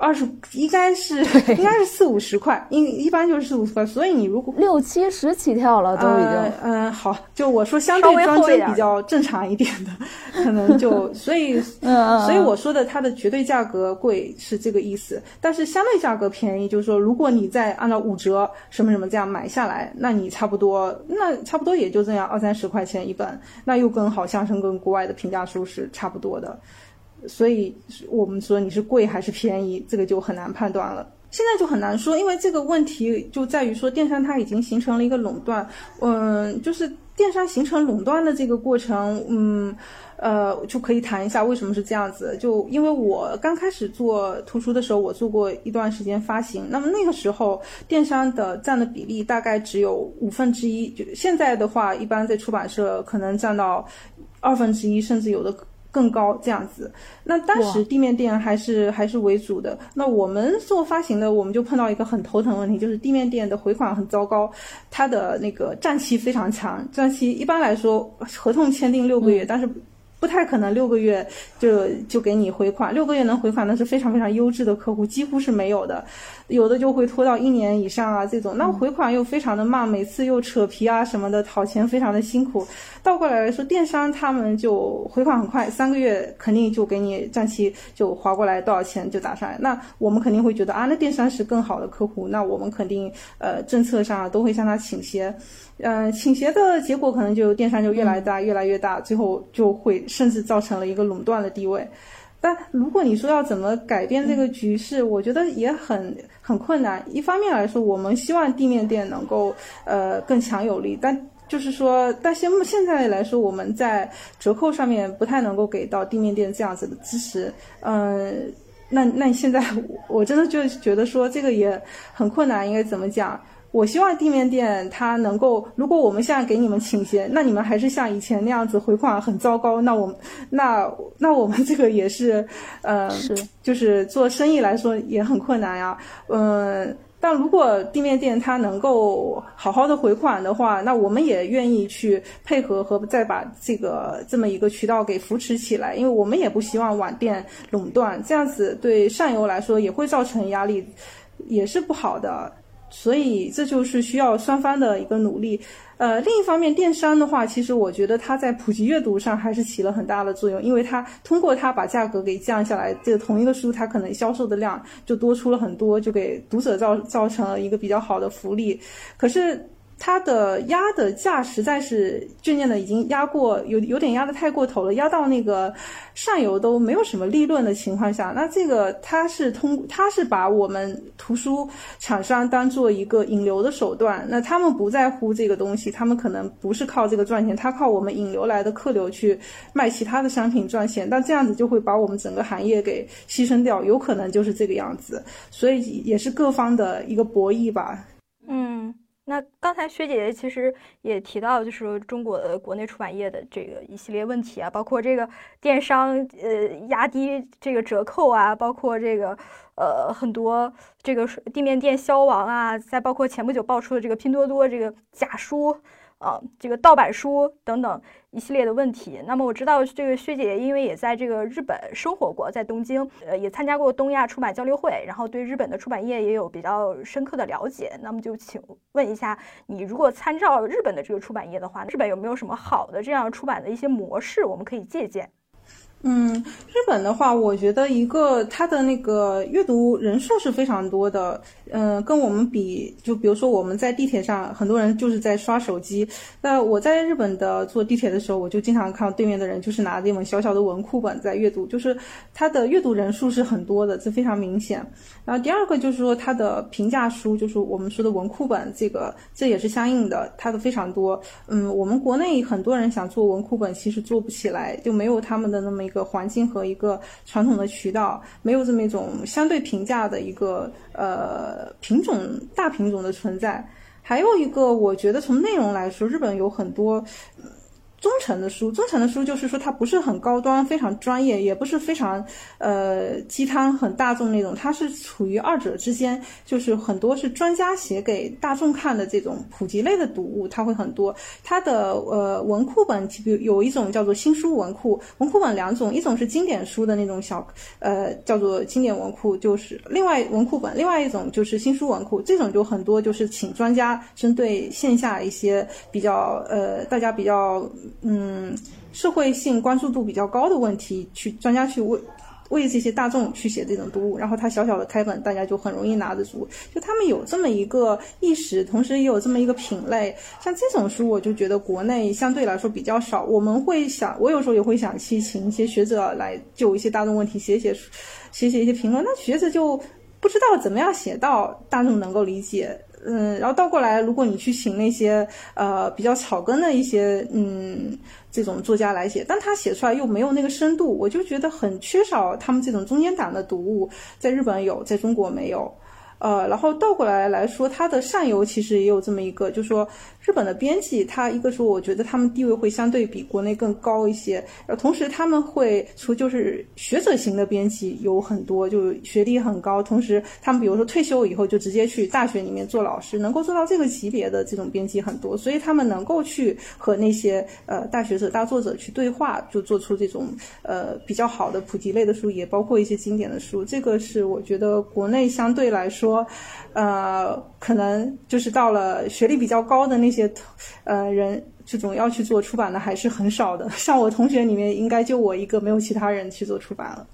二十应该是 应该是四五十块，应一般。就是四五块，所以你如果六七十起跳了，都已经。嗯好，就我说相对装帧比较正常一点的，可能就 所以嗯所以我说的它的绝对价格贵是这个意思，但是相对价格便宜，就是说如果你再按照五折什么什么这样买下来，那你差不多那差不多也就这样二三十块钱一本，那又跟好像是跟国外的评价书是差不多的，所以我们说你是贵还是便宜，这个就很难判断了。现在就很难说，因为这个问题就在于说，电商它已经形成了一个垄断。嗯，就是电商形成垄断的这个过程，嗯，呃，就可以谈一下为什么是这样子。就因为我刚开始做图书的时候，我做过一段时间发行，那么那个时候电商的占的比例大概只有五分之一。就现在的话，一般在出版社可能占到二分之一，甚至有的。更高这样子，那当时地面店还是还是为主的。那我们做发行的，我们就碰到一个很头疼问题，就是地面店的回款很糟糕，它的那个账期非常长，账期一般来说合同签订六个月，但是不太可能六个月就就给你回款，六个月能回款那是非常非常优质的客户，几乎是没有的，有的就会拖到一年以上啊这种，那回款又非常的慢，每次又扯皮啊什么的，讨钱非常的辛苦。倒过来来说，电商他们就回款很快，三个月肯定就给你账期就划过来多少钱就打上来，那我们肯定会觉得啊，那电商是更好的客户，那我们肯定呃政策上都会向他倾斜。嗯，倾斜的结果可能就电商就越来越大，越来越大，最后就会甚至造成了一个垄断的地位。但如果你说要怎么改变这个局势，我觉得也很很困难。一方面来说，我们希望地面店能够呃更强有力，但就是说，但现现在来说，我们在折扣上面不太能够给到地面店这样子的支持。嗯，那那现在 我真的就觉得说这个也很困难，应该怎么讲？我希望地面店它能够，如果我们现在给你们倾斜，那你们还是像以前那样子回款很糟糕，那我们那那我们这个也是，呃，是就是做生意来说也很困难呀，嗯，但如果地面店它能够好好的回款的话，那我们也愿意去配合和再把这个这么一个渠道给扶持起来，因为我们也不希望网店垄断，这样子对上游来说也会造成压力，也是不好的。所以这就是需要双方的一个努力。呃，另一方面，电商的话，其实我觉得它在普及阅读上还是起了很大的作用，因为它通过它把价格给降下来，这同一个书它可能销售的量就多出了很多，就给读者造造成了一个比较好的福利。可是。它的压的价实在是渐渐的已经压过，有有点压的太过头了，压到那个上游都没有什么利润的情况下，那这个它是通，它是把我们图书厂商当做一个引流的手段，那他们不在乎这个东西，他们可能不是靠这个赚钱，他靠我们引流来的客流去卖其他的商品赚钱，但这样子就会把我们整个行业给牺牲掉，有可能就是这个样子，所以也是各方的一个博弈吧。嗯。那刚才薛姐姐其实也提到，就是中国的国内出版业的这个一系列问题啊，包括这个电商呃压低这个折扣啊，包括这个呃很多这个地面店消亡啊，再包括前不久爆出的这个拼多多这个假书。啊，这个盗版书等等一系列的问题。那么我知道这个薛姐姐因为也在这个日本生活过，在东京，呃，也参加过东亚出版交流会，然后对日本的出版业也有比较深刻的了解。那么就请问一下，你如果参照日本的这个出版业的话，日本有没有什么好的这样出版的一些模式，我们可以借鉴？嗯，日本的话，我觉得一个它的那个阅读人数是非常多的。嗯，跟我们比，就比如说我们在地铁上，很多人就是在刷手机。那我在日本的坐地铁的时候，我就经常看到对面的人就是拿着一本小小的文库本在阅读，就是它的阅读人数是很多的，这非常明显。然后第二个就是说它的评价书，就是我们说的文库本，这个这也是相应的，它的非常多。嗯，我们国内很多人想做文库本，其实做不起来，就没有他们的那么一个环境和一个传统的渠道，没有这么一种相对平价的一个呃。品种大品种的存在，还有一个，我觉得从内容来说，日本有很多。中层的书，中层的书就是说它不是很高端、非常专业，也不是非常，呃，鸡汤很大众那种，它是处于二者之间，就是很多是专家写给大众看的这种普及类的读物，它会很多。它的呃文库本，比如有一种叫做新书文库，文库本两种，一种是经典书的那种小，呃，叫做经典文库，就是另外文库本，另外一种就是新书文库，这种就很多就是请专家针对线下一些比较呃大家比较。嗯，社会性关注度比较高的问题，去专家去为为这些大众去写这种读物，然后他小小的开本，大家就很容易拿得住。就他们有这么一个意识，同时也有这么一个品类。像这种书，我就觉得国内相对来说比较少。我们会想，我有时候也会想去请一些学者来就一些大众问题写写写写一些评论。那学者就不知道怎么样写到大众能够理解。嗯，然后倒过来，如果你去请那些呃比较草根的一些嗯这种作家来写，但他写出来又没有那个深度，我就觉得很缺少他们这种中间档的读物，在日本有，在中国没有。呃，然后倒过来来说，它的上游其实也有这么一个，就是说日本的编辑，他一个是我觉得他们地位会相对比国内更高一些，呃，同时他们会除就是学者型的编辑有很多，就学历很高，同时他们比如说退休以后就直接去大学里面做老师，能够做到这个级别的这种编辑很多，所以他们能够去和那些呃大学者、大作者去对话，就做出这种呃比较好的普及类的书，也包括一些经典的书。这个是我觉得国内相对来说，呃，可能就是到了学历比较高的那。些呃人这种要去做出版的还是很少的，像我同学里面应该就我一个，没有其他人去做出版了。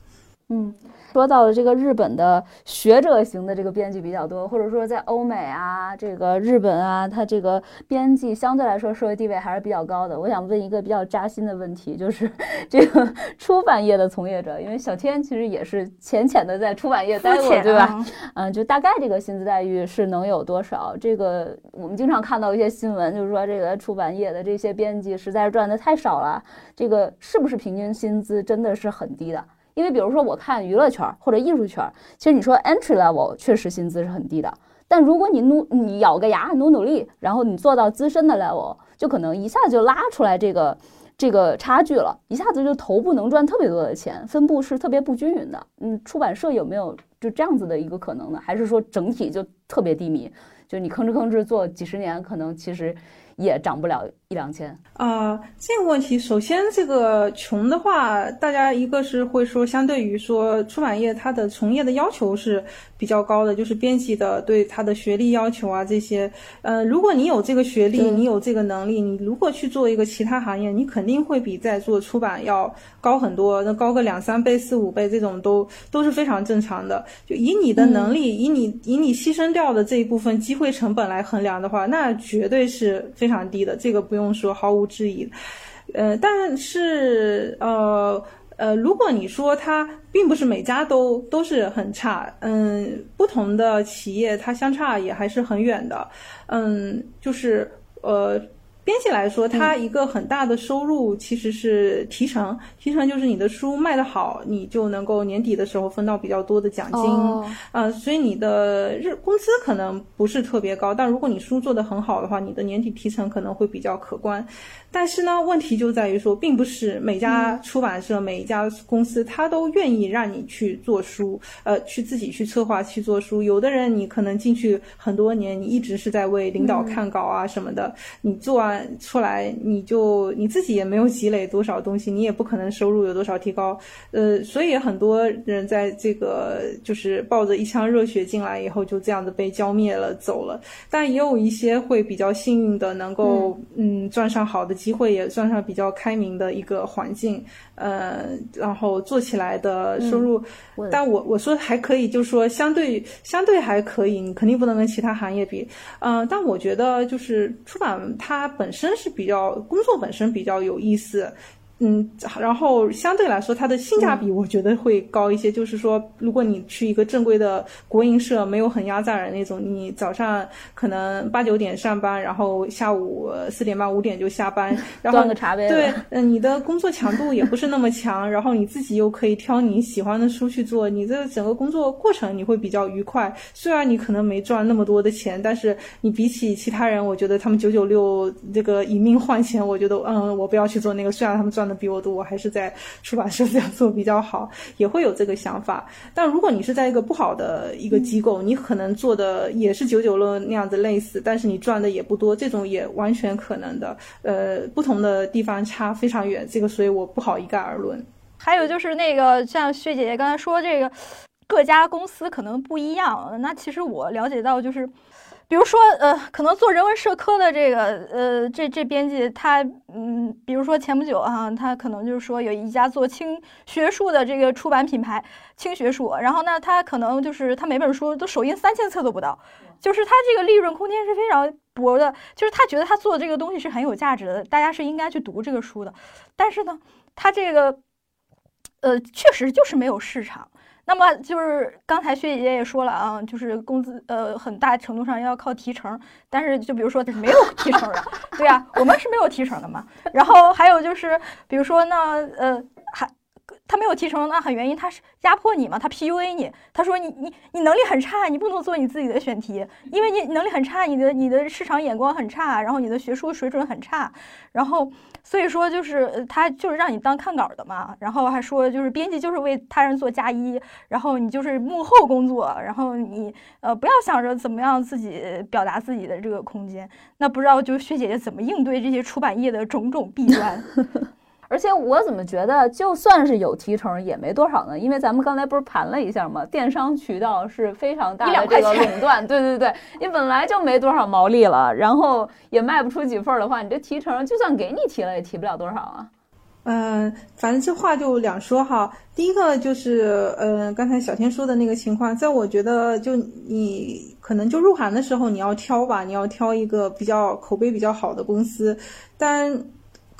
嗯。说到了这个日本的学者型的这个编辑比较多，或者说在欧美啊，这个日本啊，它这个编辑相对来说社会地位还是比较高的。我想问一个比较扎心的问题，就是 这个出版业的从业者，因为小天其实也是浅浅的在出版业待过，对吧？嗯，就大概这个薪资待遇是能有多少？这个我们经常看到一些新闻，就是说这个出版业的这些编辑实在是赚的太少了，这个是不是平均薪资真的是很低的？因为比如说，我看娱乐圈或者艺术圈，其实你说 entry level 确实薪资是很低的，但如果你努你咬个牙努努力，然后你做到资深的 level，就可能一下子就拉出来这个这个差距了，一下子就头部能赚特别多的钱，分布是特别不均匀的。嗯，出版社有没有就这样子的一个可能呢？还是说整体就特别低迷？就你吭哧吭哧做几十年，可能其实。也涨不了一两千啊！这个问题，首先这个穷的话，大家一个是会说，相对于说出版业，它的从业的要求是比较高的，就是编辑的对他的学历要求啊这些。呃，如果你有这个学历，你有这个能力，你如果去做一个其他行业，你肯定会比在做出版要高很多，那高个两三倍、四五倍，这种都都是非常正常的。就以你的能力，以你以你牺牲掉的这一部分机会成本来衡量的话，那绝对是非。非常低的，这个不用说，毫无质疑。呃，但是呃呃，如果你说它并不是每家都都是很差，嗯，不同的企业它相差也还是很远的，嗯，就是呃。编辑来说，它一个很大的收入其实是提成，提成就是你的书卖得好，你就能够年底的时候分到比较多的奖金，呃，所以你的日工资可能不是特别高，但如果你书做得很好的话，你的年底提成可能会比较可观。但是呢，问题就在于说，并不是每家出版社、每一家公司，他都愿意让你去做书，呃，去自己去策划去做书。有的人你可能进去很多年，你一直是在为领导看稿啊什么的，你做完出来，你就你自己也没有积累多少东西，你也不可能收入有多少提高。呃，所以很多人在这个就是抱着一腔热血进来以后，就这样子被浇灭了走了。但也有一些会比较幸运的，能够嗯赚上好的。机会也算上比较开明的一个环境，呃，然后做起来的收入，但我我说还可以，就是说相对相对还可以，你肯定不能跟其他行业比，嗯，但我觉得就是出版它本身是比较工作本身比较有意思。嗯，然后相对来说，它的性价比我觉得会高一些。就是说，如果你去一个正规的国营社，没有很压榨人那种，你早上可能八九点上班，然后下午四点半五点就下班，然后端个茶杯。对，嗯，你的工作强度也不是那么强，然后你自己又可以挑你喜欢的书去做，你这整个工作过程你会比较愉快。虽然你可能没赚那么多的钱，但是你比起其他人，我觉得他们九九六这个以命换钱，我觉得嗯，我不要去做那个。虽然他们赚。比我多，我还是在出版社 这样做比较好，也会有这个想法。但如果你是在一个不好的一个机构，你可能做的也是九九六那样子类似，但是你赚的也不多，这种也完全可能的。呃，不同的地方差非常远，这个所以我不好一概而论。还有就是那个像薛姐姐刚才说这个，各家公司可能不一样。那其实我了解到就是。比如说，呃，可能做人文社科的这个，呃，这这编辑他，嗯，比如说前不久啊，他可能就是说有一家做轻学术的这个出版品牌，轻学术，然后呢，他可能就是他每本书都首印三千册都不到，就是他这个利润空间是非常薄的，就是他觉得他做这个东西是很有价值的，大家是应该去读这个书的，但是呢，他这个，呃，确实就是没有市场。那么就是刚才薛姐姐也说了啊，就是工资呃很大程度上要靠提成，但是就比如说没有提成的，对呀，我们是没有提成的嘛。然后还有就是比如说呢，呃还他没有提成，那很原因他是压迫你嘛，他 PUA 你，他说你你你能力很差，你不能做你自己的选题，因为你能力很差，你的你的市场眼光很差，然后你的学术水准很差，然后所以说就是他就是让你当看稿的嘛，然后还说就是编辑就是为他人做嫁衣，然后你就是幕后工作，然后你呃不要想着怎么样自己表达自己的这个空间，那不知道就薛姐姐怎么应对这些出版业的种种弊端。而且我怎么觉得，就算是有提成，也没多少呢？因为咱们刚才不是盘了一下吗？电商渠道是非常大的这个垄断，对对对，你本来就没多少毛利了，然后也卖不出几份的话，你这提成就算给你提了，也提不了多少啊。嗯，反正这话就两说哈。第一个就是，嗯，刚才小天说的那个情况，在我觉得，就你可能就入行的时候你要挑吧，你要挑一个比较口碑比较好的公司，但。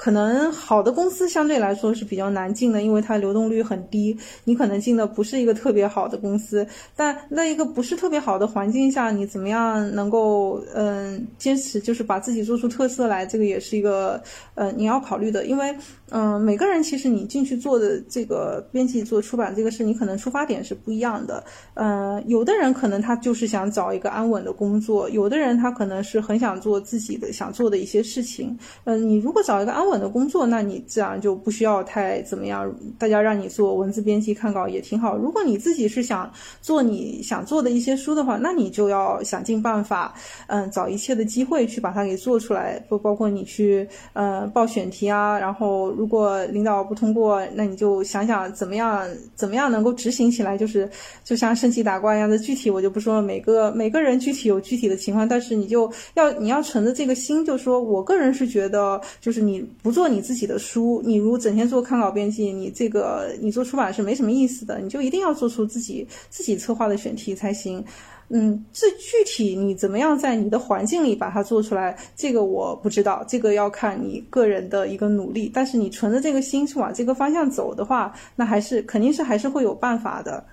可能好的公司相对来说是比较难进的，因为它流动率很低。你可能进的不是一个特别好的公司，但那一个不是特别好的环境下，你怎么样能够嗯坚持，就是把自己做出特色来？这个也是一个呃你要考虑的，因为嗯每个人其实你进去做的这个编辑做出版这个事，你可能出发点是不一样的。嗯，有的人可能他就是想找一个安稳的工作，有的人他可能是很想做自己的想做的一些事情。嗯，你如果找一个安稳。稳的工作，那你自然就不需要太怎么样。大家让你做文字编辑、看稿也挺好。如果你自己是想做你想做的一些书的话，那你就要想尽办法，嗯，找一切的机会去把它给做出来。不包括你去呃报选题啊，然后如果领导不通过，那你就想想怎么样怎么样能够执行起来。就是就像升级打怪一样的，具体我就不说了。每个每个人具体有具体的情况，但是你就要你要存着这个心，就说我个人是觉得，就是你。不做你自己的书，你如整天做看稿编辑，你这个你做出版是没什么意思的。你就一定要做出自己自己策划的选题才行。嗯，这具体你怎么样在你的环境里把它做出来，这个我不知道，这个要看你个人的一个努力。但是你存着这个心去往这个方向走的话，那还是肯定是还是会有办法的。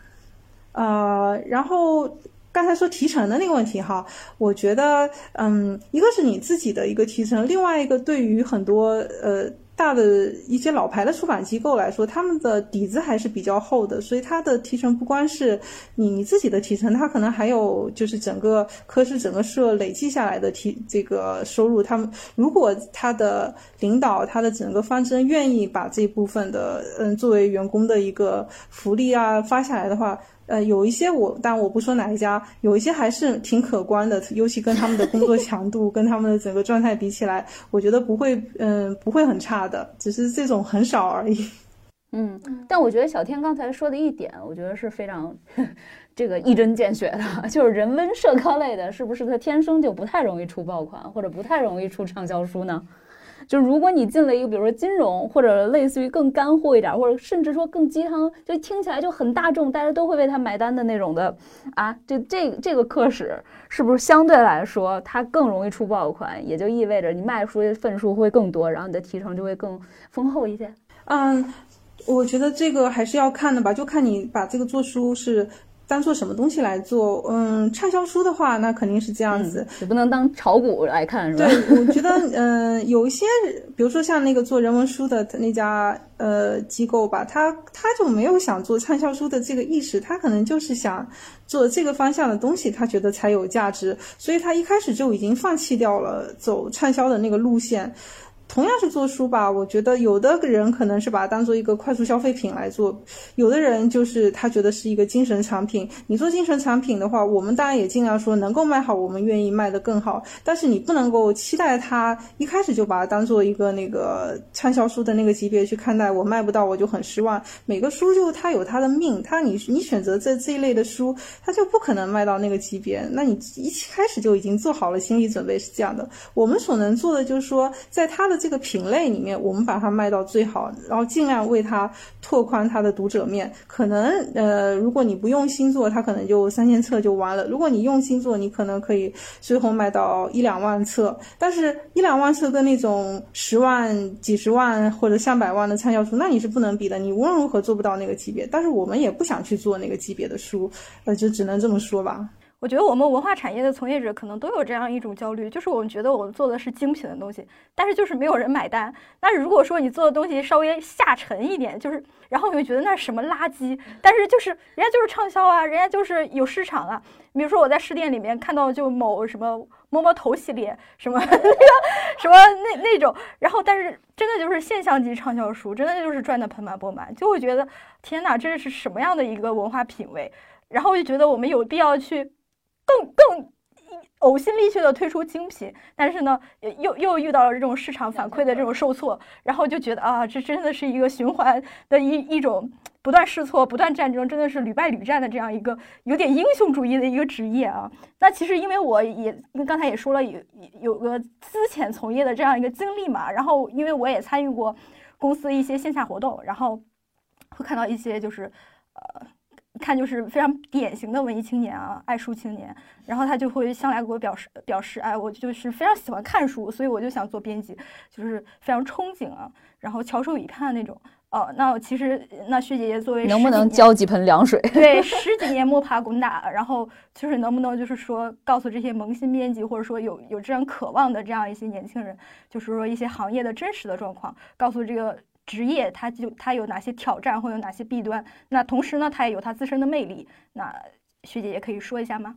呃，然后。刚才说提成的那个问题哈，我觉得，嗯，一个是你自己的一个提成，另外一个对于很多呃大的一些老牌的出版机构来说，他们的底子还是比较厚的，所以他的提成不光是你你自己的提成，他可能还有就是整个科室整个社累计下来的提这个收入。他们如果他的领导他的整个方针愿意把这部分的嗯作为员工的一个福利啊发下来的话。呃，有一些我，但我不说哪一家，有一些还是挺可观的，尤其跟他们的工作强度、跟他们的整个状态比起来，我觉得不会，嗯，不会很差的，只是这种很少而已。嗯，但我觉得小天刚才说的一点，我觉得是非常这个一针见血的，就是人文社科类的，是不是他天生就不太容易出爆款，或者不太容易出畅销书呢？就如果你进了一个，比如说金融，或者类似于更干货一点，或者甚至说更鸡汤，就听起来就很大众，大家都会为他买单的那种的，啊，就这这个课时是不是相对来说它更容易出爆款？也就意味着你卖出的份数会更多，然后你的提成就会更丰厚一些。嗯，我觉得这个还是要看的吧，就看你把这个做书是。当做什么东西来做？嗯，畅销书的话，那肯定是这样子，也不能当炒股来看，是吧？对，我觉得，嗯，有一些，比如说像那个做人文书的那家呃机构吧，他他就没有想做畅销书的这个意识，他可能就是想做这个方向的东西，他觉得才有价值，所以他一开始就已经放弃掉了走畅销的那个路线。同样是做书吧，我觉得有的人可能是把它当做一个快速消费品来做，有的人就是他觉得是一个精神产品。你做精神产品的话，我们当然也尽量说能够卖好，我们愿意卖得更好。但是你不能够期待它一开始就把它当做一个那个畅销书的那个级别去看待。我卖不到我就很失望。每个书就它有它的命，它你你选择这这一类的书，它就不可能卖到那个级别。那你一开始就已经做好了心理准备是这样的。我们所能做的就是说，在它的。这个品类里面，我们把它卖到最好，然后尽量为它拓宽它的读者面。可能呃，如果你不用心做，它可能就三千册就完了；如果你用心做，你可能可以最后卖到一两万册。但是，一两万册跟那种十万、几十万或者上百万的畅销书，那你是不能比的。你无论如何做不到那个级别。但是我们也不想去做那个级别的书，呃，就只能这么说吧。我觉得我们文化产业的从业者可能都有这样一种焦虑，就是我们觉得我们做的是精品的东西，但是就是没有人买单。那如果说你做的东西稍微下沉一点，就是然后你会觉得那是什么垃圾，但是就是人家就是畅销啊，人家就是有市场啊。比如说我在试店里面看到就某什么摸摸头系列，什么那个 什么那那种，然后但是真的就是现象级畅销书，真的就是赚的盆满钵满，就会觉得天哪，这是什么样的一个文化品味？然后我就觉得我们有必要去。更更呕心沥血的推出精品，但是呢，又又遇到了这种市场反馈的这种受挫，然后就觉得啊，这真的是一个循环的一一种不断试错、不断战争，真的是屡败屡战的这样一个有点英雄主义的一个职业啊。那其实因为我也因为刚才也说了有有个资浅从业的这样一个经历嘛，然后因为我也参与过公司一些线下活动，然后会看到一些就是呃。看就是非常典型的文艺青年啊，爱书青年，然后他就会向来给我表示表示，哎，我就是非常喜欢看书，所以我就想做编辑，就是非常憧憬啊，然后翘首以盼那种。哦，那其实那薛姐姐作为能不能浇几盆凉水？对，十几年摸爬滚打，然后就是能不能就是说告诉这些萌新编辑，或者说有有这样渴望的这样一些年轻人，就是说一些行业的真实的状况，告诉这个。职业，它就它有哪些挑战，会有哪些弊端？那同时呢，它也有它自身的魅力。那学姐姐可以说一下吗？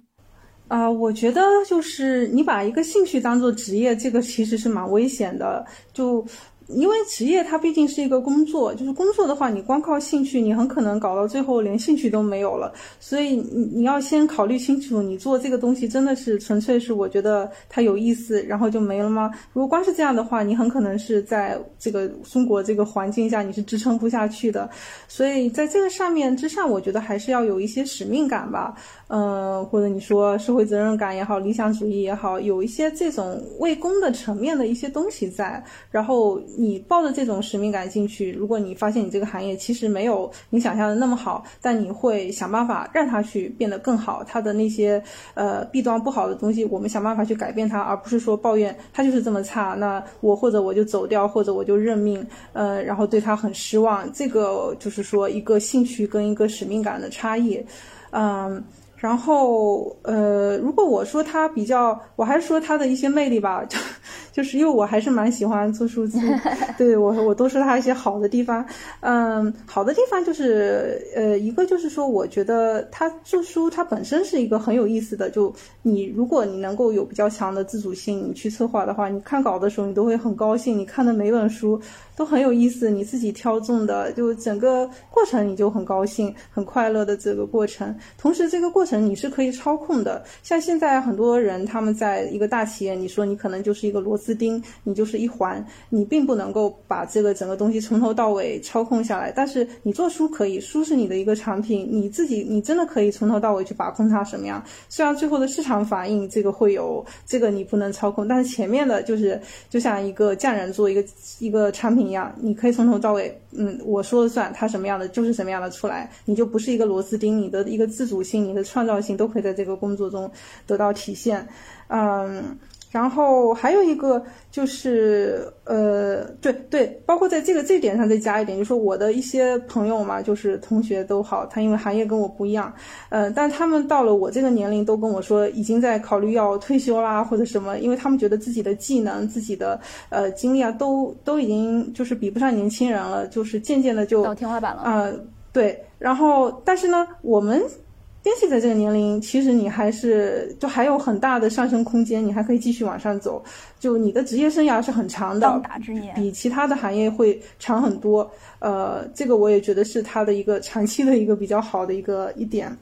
啊，我觉得就是你把一个兴趣当做职业，这个其实是蛮危险的。就因为职业它毕竟是一个工作，就是工作的话，你光靠兴趣，你很可能搞到最后连兴趣都没有了。所以你你要先考虑清楚，你做这个东西真的是纯粹是我觉得它有意思，然后就没了吗？如果光是这样的话，你很可能是在这个中国这个环境下你是支撑不下去的。所以在这个上面之上，我觉得还是要有一些使命感吧。嗯，或者你说社会责任感也好，理想主义也好，有一些这种为公的层面的一些东西在，然后。你抱着这种使命感进去，如果你发现你这个行业其实没有你想象的那么好，但你会想办法让它去变得更好。它的那些呃弊端不好的东西，我们想办法去改变它，而不是说抱怨它就是这么差。那我或者我就走掉，或者我就认命，呃，然后对它很失望。这个就是说一个兴趣跟一个使命感的差异，嗯。然后，呃，如果我说他比较，我还是说他的一些魅力吧，就是因为我还是蛮喜欢做数字，对我我都说他一些好的地方，嗯，好的地方就是，呃，一个就是说，我觉得他做书它本身是一个很有意思的，就你如果你能够有比较强的自主性，你去策划的话，你看稿的时候你都会很高兴，你看的每本书。都很有意思，你自己挑中的，就整个过程你就很高兴、很快乐的这个过程。同时，这个过程你是可以操控的。像现在很多人他们在一个大企业，你说你可能就是一个螺丝钉，你就是一环，你并不能够把这个整个东西从头到尾操控下来。但是你做书可以，书是你的一个产品，你自己你真的可以从头到尾去把控它什么样。虽然最后的市场反应这个会有这个你不能操控，但是前面的就是就像一个匠人做一个一个产品。一样，你可以从头到尾，嗯，我说了算，它什么样的就是什么样的出来，你就不是一个螺丝钉，你的一个自主性、你的创造性都可以在这个工作中得到体现，嗯。然后还有一个就是，呃，对对，包括在这个这点上再加一点，就是我的一些朋友嘛，就是同学都好，他因为行业跟我不一样，呃，但他们到了我这个年龄，都跟我说已经在考虑要退休啦或者什么，因为他们觉得自己的技能、自己的呃经历啊，都都已经就是比不上年轻人了，就是渐渐的就到天花板了。啊，对。然后，但是呢，我们。编辑在这个年龄，其实你还是就还有很大的上升空间，你还可以继续往上走。就你的职业生涯是很长的，比其他的行业会长很多。呃，这个我也觉得是他的一个长期的一个比较好的一个一点。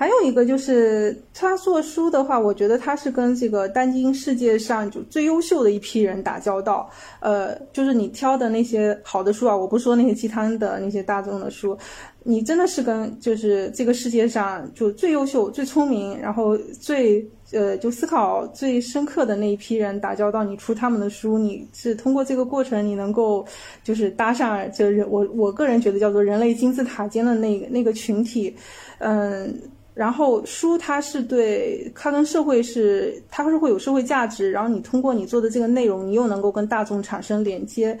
还有一个就是他做书的话，我觉得他是跟这个当今世界上就最优秀的一批人打交道。呃，就是你挑的那些好的书啊，我不说那些鸡汤的那些大众的书，你真的是跟就是这个世界上就最优秀、最聪明，然后最呃就思考最深刻的那一批人打交道。你出他们的书，你是通过这个过程，你能够就是搭上这人我我个人觉得叫做人类金字塔尖的那个那个群体，嗯。然后书它是对它跟社会是它是会有社会价值，然后你通过你做的这个内容，你又能够跟大众产生连接。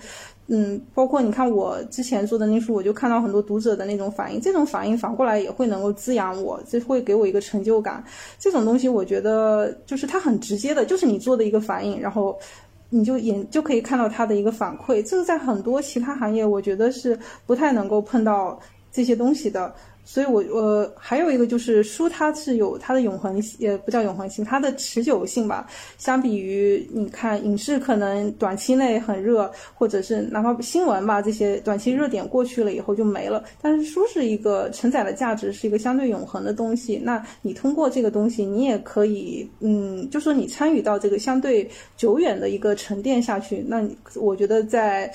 嗯，包括你看我之前做的那书，我就看到很多读者的那种反应，这种反应反过来也会能够滋养我，这会给我一个成就感。这种东西我觉得就是它很直接的，就是你做的一个反应，然后你就也就可以看到它的一个反馈。这个在很多其他行业，我觉得是不太能够碰到这些东西的。所以，我我还有一个就是书，它是有它的永恒，也不叫永恒性，它的持久性吧。相比于你看影视，可能短期内很热，或者是哪怕新闻吧，这些短期热点过去了以后就没了。但是书是一个承载的价值，是一个相对永恒的东西。那你通过这个东西，你也可以，嗯，就说你参与到这个相对久远的一个沉淀下去。那我觉得在，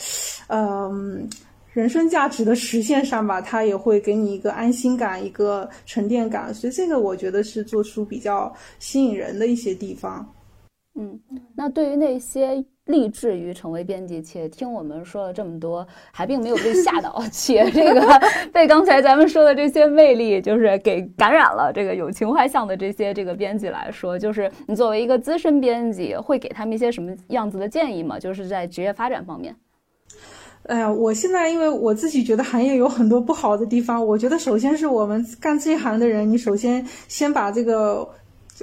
嗯。人生价值的实现上吧，它也会给你一个安心感，一个沉淀感，所以这个我觉得是做书比较吸引人的一些地方。嗯，那对于那些立志于成为编辑且听我们说了这么多，还并没有被吓到，且这个 被刚才咱们说的这些魅力就是给感染了，这个有情怀向的这些这个编辑来说，就是你作为一个资深编辑，会给他们一些什么样子的建议吗？就是在职业发展方面。哎呀，我现在因为我自己觉得行业有很多不好的地方，我觉得首先是我们干这一行的人，你首先先把这个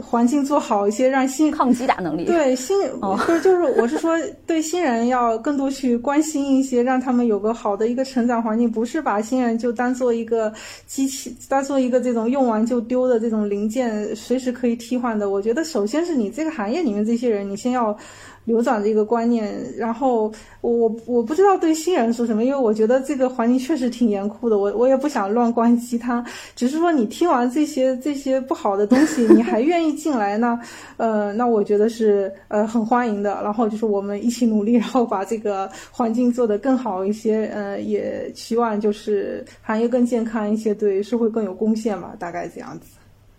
环境做好一些，让新抗击打能力。对新，就是就是，我是说对新人要更多去关心一些，让他们有个好的一个成长环境，不是把新人就当做一个机器，当做一个这种用完就丢的这种零件，随时可以替换的。我觉得首先是你这个行业里面这些人，你先要。流转的一个观念，然后我我不知道对新人说什么，因为我觉得这个环境确实挺严酷的，我我也不想乱灌鸡汤，只是说你听完这些这些不好的东西，你还愿意进来呢，呃，那我觉得是呃很欢迎的。然后就是我们一起努力，然后把这个环境做得更好一些，呃，也希望就是行业更健康一些，对社会更有贡献吧，大概这样子。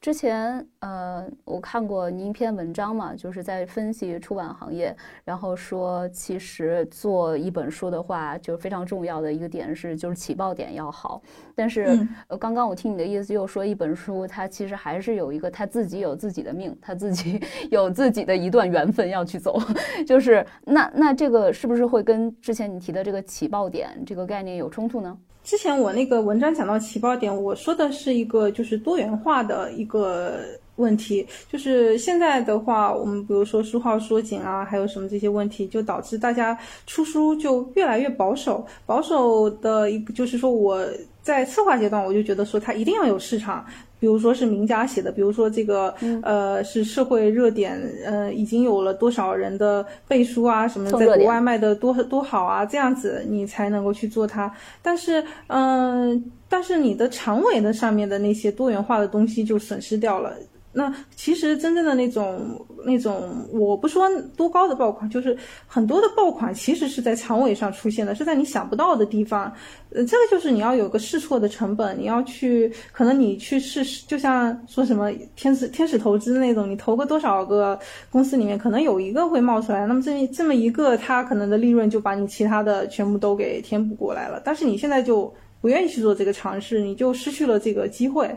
之前，呃，我看过您一篇文章嘛，就是在分析出版行业，然后说，其实做一本书的话，就非常重要的一个点是，就是起爆点要好。但是，呃，刚刚我听你的意思，又说一本书它其实还是有一个它自己有自己的命，它自己 有自己的一段缘分要去走。就是那那这个是不是会跟之前你提的这个起爆点这个概念有冲突呢？之前我那个文章讲到起爆点，我说的是一个就是多元化的一个问题，就是现在的话，我们比如说书号缩紧啊，还有什么这些问题，就导致大家出书就越来越保守。保守的一个就是说，我在策划阶段我就觉得说它一定要有市场。比如说是名家写的，比如说这个呃是社会热点，呃已经有了多少人的背书啊什么，在国外卖的多多好啊，这样子你才能够去做它。但是嗯，但是你的长尾的上面的那些多元化的东西就损失掉了。那其实真正的那种那种，我不说多高的爆款，就是很多的爆款其实是在长尾上出现的，是在你想不到的地方。呃，这个就是你要有个试错的成本，你要去，可能你去试试，就像说什么天使天使投资那种，你投个多少个公司里面，可能有一个会冒出来，那么这这么一个，它可能的利润就把你其他的全部都给填补过来了。但是你现在就不愿意去做这个尝试，你就失去了这个机会。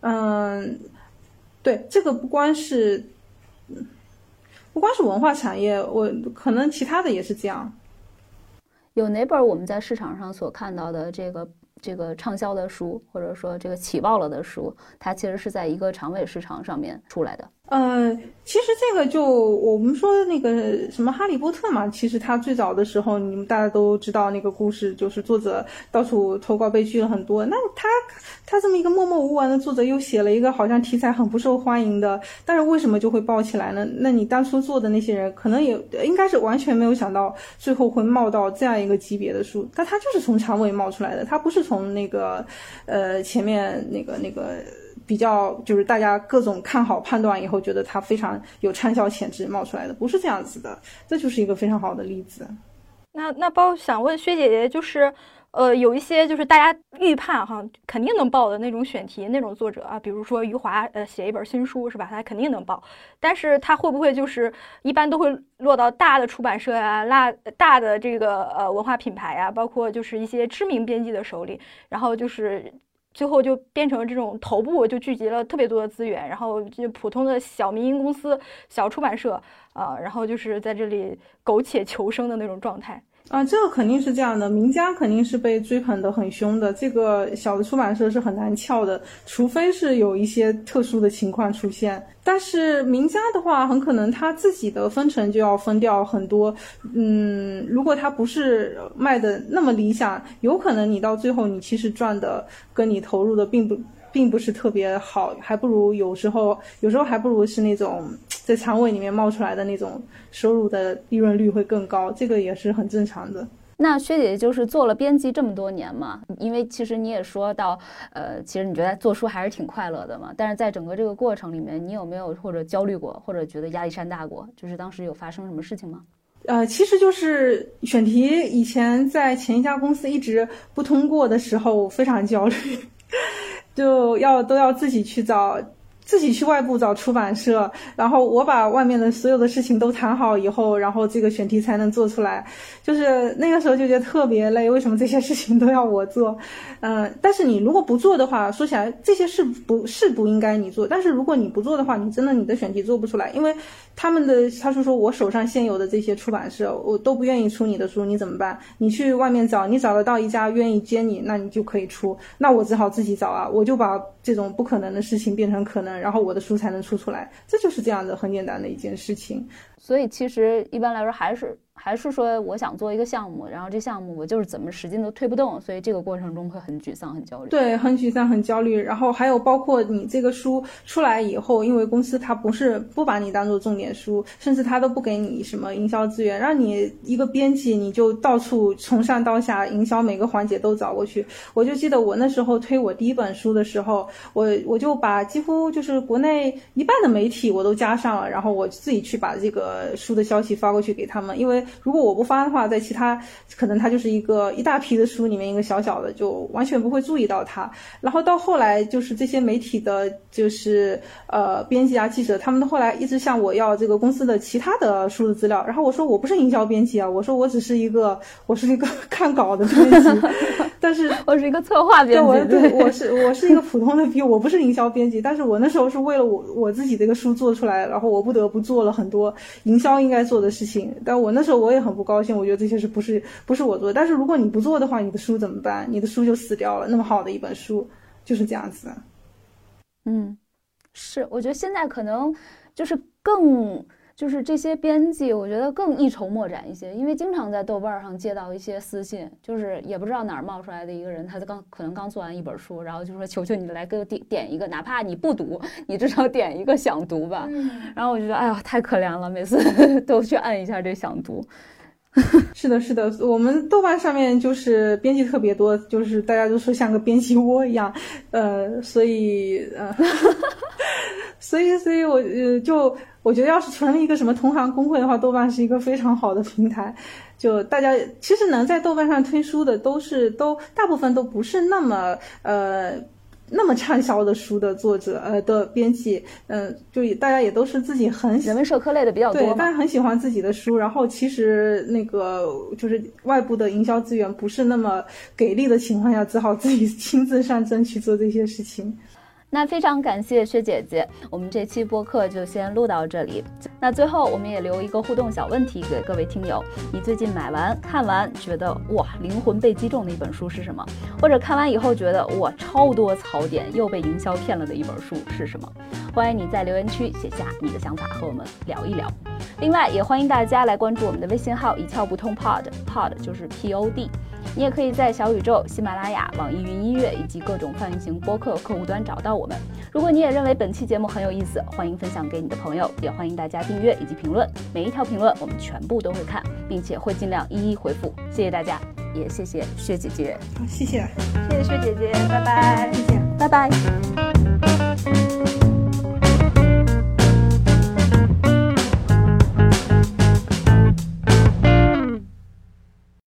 嗯。对，这个不光是，不光是文化产业，我可能其他的也是这样。有哪本我们在市场上所看到的这个这个畅销的书，或者说这个起爆了的书，它其实是在一个长尾市场上面出来的？呃，其实这个就我们说那个什么《哈利波特》嘛，其实它最早的时候，你们大家都知道那个故事，就是作者到处投稿被拒了很多。那他他这么一个默默无闻的作者，又写了一个好像题材很不受欢迎的，但是为什么就会爆起来呢？那你当初做的那些人，可能也应该是完全没有想到最后会冒到这样一个级别的书，但他就是从长尾冒出来的，他不是从那个呃前面那个那个。比较就是大家各种看好判断以后，觉得它非常有畅销潜质冒出来的，不是这样子的，这就是一个非常好的例子。那那包想问薛姐姐，就是呃有一些就是大家预判哈肯定能爆的那种选题那种作者啊，比如说余华呃写一本新书是吧，他肯定能爆，但是他会不会就是一般都会落到大的出版社啊、大大的这个呃文化品牌啊，包括就是一些知名编辑的手里，然后就是。最后就变成这种头部就聚集了特别多的资源，然后就普通的小民营公司、小出版社啊，然后就是在这里苟且求生的那种状态。啊，这个肯定是这样的，名家肯定是被追捧的很凶的，这个小的出版社是很难撬的，除非是有一些特殊的情况出现。但是名家的话，很可能他自己的分成就要分掉很多。嗯，如果他不是卖的那么理想，有可能你到最后你其实赚的跟你投入的并不并不是特别好，还不如有时候有时候还不如是那种。在仓位里面冒出来的那种收入的利润率会更高，这个也是很正常的。那薛姐姐就是做了编辑这么多年嘛，因为其实你也说到，呃，其实你觉得做书还是挺快乐的嘛。但是在整个这个过程里面，你有没有或者焦虑过，或者觉得压力山大过？就是当时有发生什么事情吗？呃，其实就是选题以前在前一家公司一直不通过的时候，非常焦虑，就要都要自己去找。自己去外部找出版社，然后我把外面的所有的事情都谈好以后，然后这个选题才能做出来。就是那个时候就觉得特别累，为什么这些事情都要我做？嗯，但是你如果不做的话，说起来这些事不是不应该你做，但是如果你不做的话，你真的你的选题做不出来，因为他们的他是说我手上现有的这些出版社，我都不愿意出你的书，你怎么办？你去外面找，你找得到一家愿意接你，那你就可以出。那我只好自己找啊，我就把这种不可能的事情变成可能。然后我的书才能出出来，这就是这样的很简单的一件事情。所以其实一般来说还是。还是说我想做一个项目，然后这项目我就是怎么使劲都推不动，所以这个过程中会很沮丧、很焦虑。对，很沮丧、很焦虑。然后还有包括你这个书出来以后，因为公司它不是不把你当做重点书，甚至它都不给你什么营销资源，让你一个编辑你就到处从上到下营销每个环节都找过去。我就记得我那时候推我第一本书的时候，我我就把几乎就是国内一半的媒体我都加上了，然后我自己去把这个书的消息发过去给他们，因为。如果我不发的话，在其他可能它就是一个一大批的书里面一个小小的，就完全不会注意到它。然后到后来，就是这些媒体的，就是呃编辑啊记者，他们后来一直向我要这个公司的其他的书的资料。然后我说我不是营销编辑啊，我说我只是一个我是一个 看稿的编辑，但是 我是一个策划编辑，对，我是我是一个普通的编，我不是营销编辑。但是我那时候是为了我我自己这个书做出来，然后我不得不做了很多营销应该做的事情。但我那时候。我也很不高兴，我觉得这些是不是不是我做的？但是如果你不做的话，你的书怎么办？你的书就死掉了。那么好的一本书就是这样子。嗯，是，我觉得现在可能就是更就是这些编辑，我觉得更一筹莫展一些，因为经常在豆瓣上接到一些私信，就是也不知道哪儿冒出来的一个人，他刚可能刚做完一本书，然后就说求求你来给我点点一个，哪怕你不读，你至少点一个想读吧。然后我觉得哎呀太可怜了，每次 都去按一下这想读。是的，是的，我们豆瓣上面就是编辑特别多，就是大家都说像个编辑窝一样，呃，所以呃，所以所以我呃就我觉得要是成立一个什么同行工会的话，豆瓣是一个非常好的平台，就大家其实能在豆瓣上推书的都是都大部分都不是那么呃。那么畅销的书的作者，呃的编辑，嗯，就大家也都是自己很人文社科类的比较多，对，大家很喜欢自己的书。然后其实那个就是外部的营销资源不是那么给力的情况下，只好自己 亲自上阵去做这些事情。那非常感谢薛姐姐，我们这期播客就先录到这里。那最后我们也留一个互动小问题给各位听友：你最近买完看完觉得哇灵魂被击中的一本书是什么？或者看完以后觉得哇超多槽点又被营销骗了的一本书是什么？欢迎你在留言区写下你的想法和我们聊一聊。另外也欢迎大家来关注我们的微信号一窍不通 Pod，Pod 就是 P O D。你也可以在小宇宙、喜马拉雅、网易云音乐以及各种泛型播客客户端找到我们。如果你也认为本期节目很有意思，欢迎分享给你的朋友，也欢迎大家订阅以及评论。每一条评论我们全部都会看，并且会尽量一一回复。谢谢大家，也谢谢薛姐姐。好谢谢，谢谢薛姐姐，拜拜，谢谢，拜拜。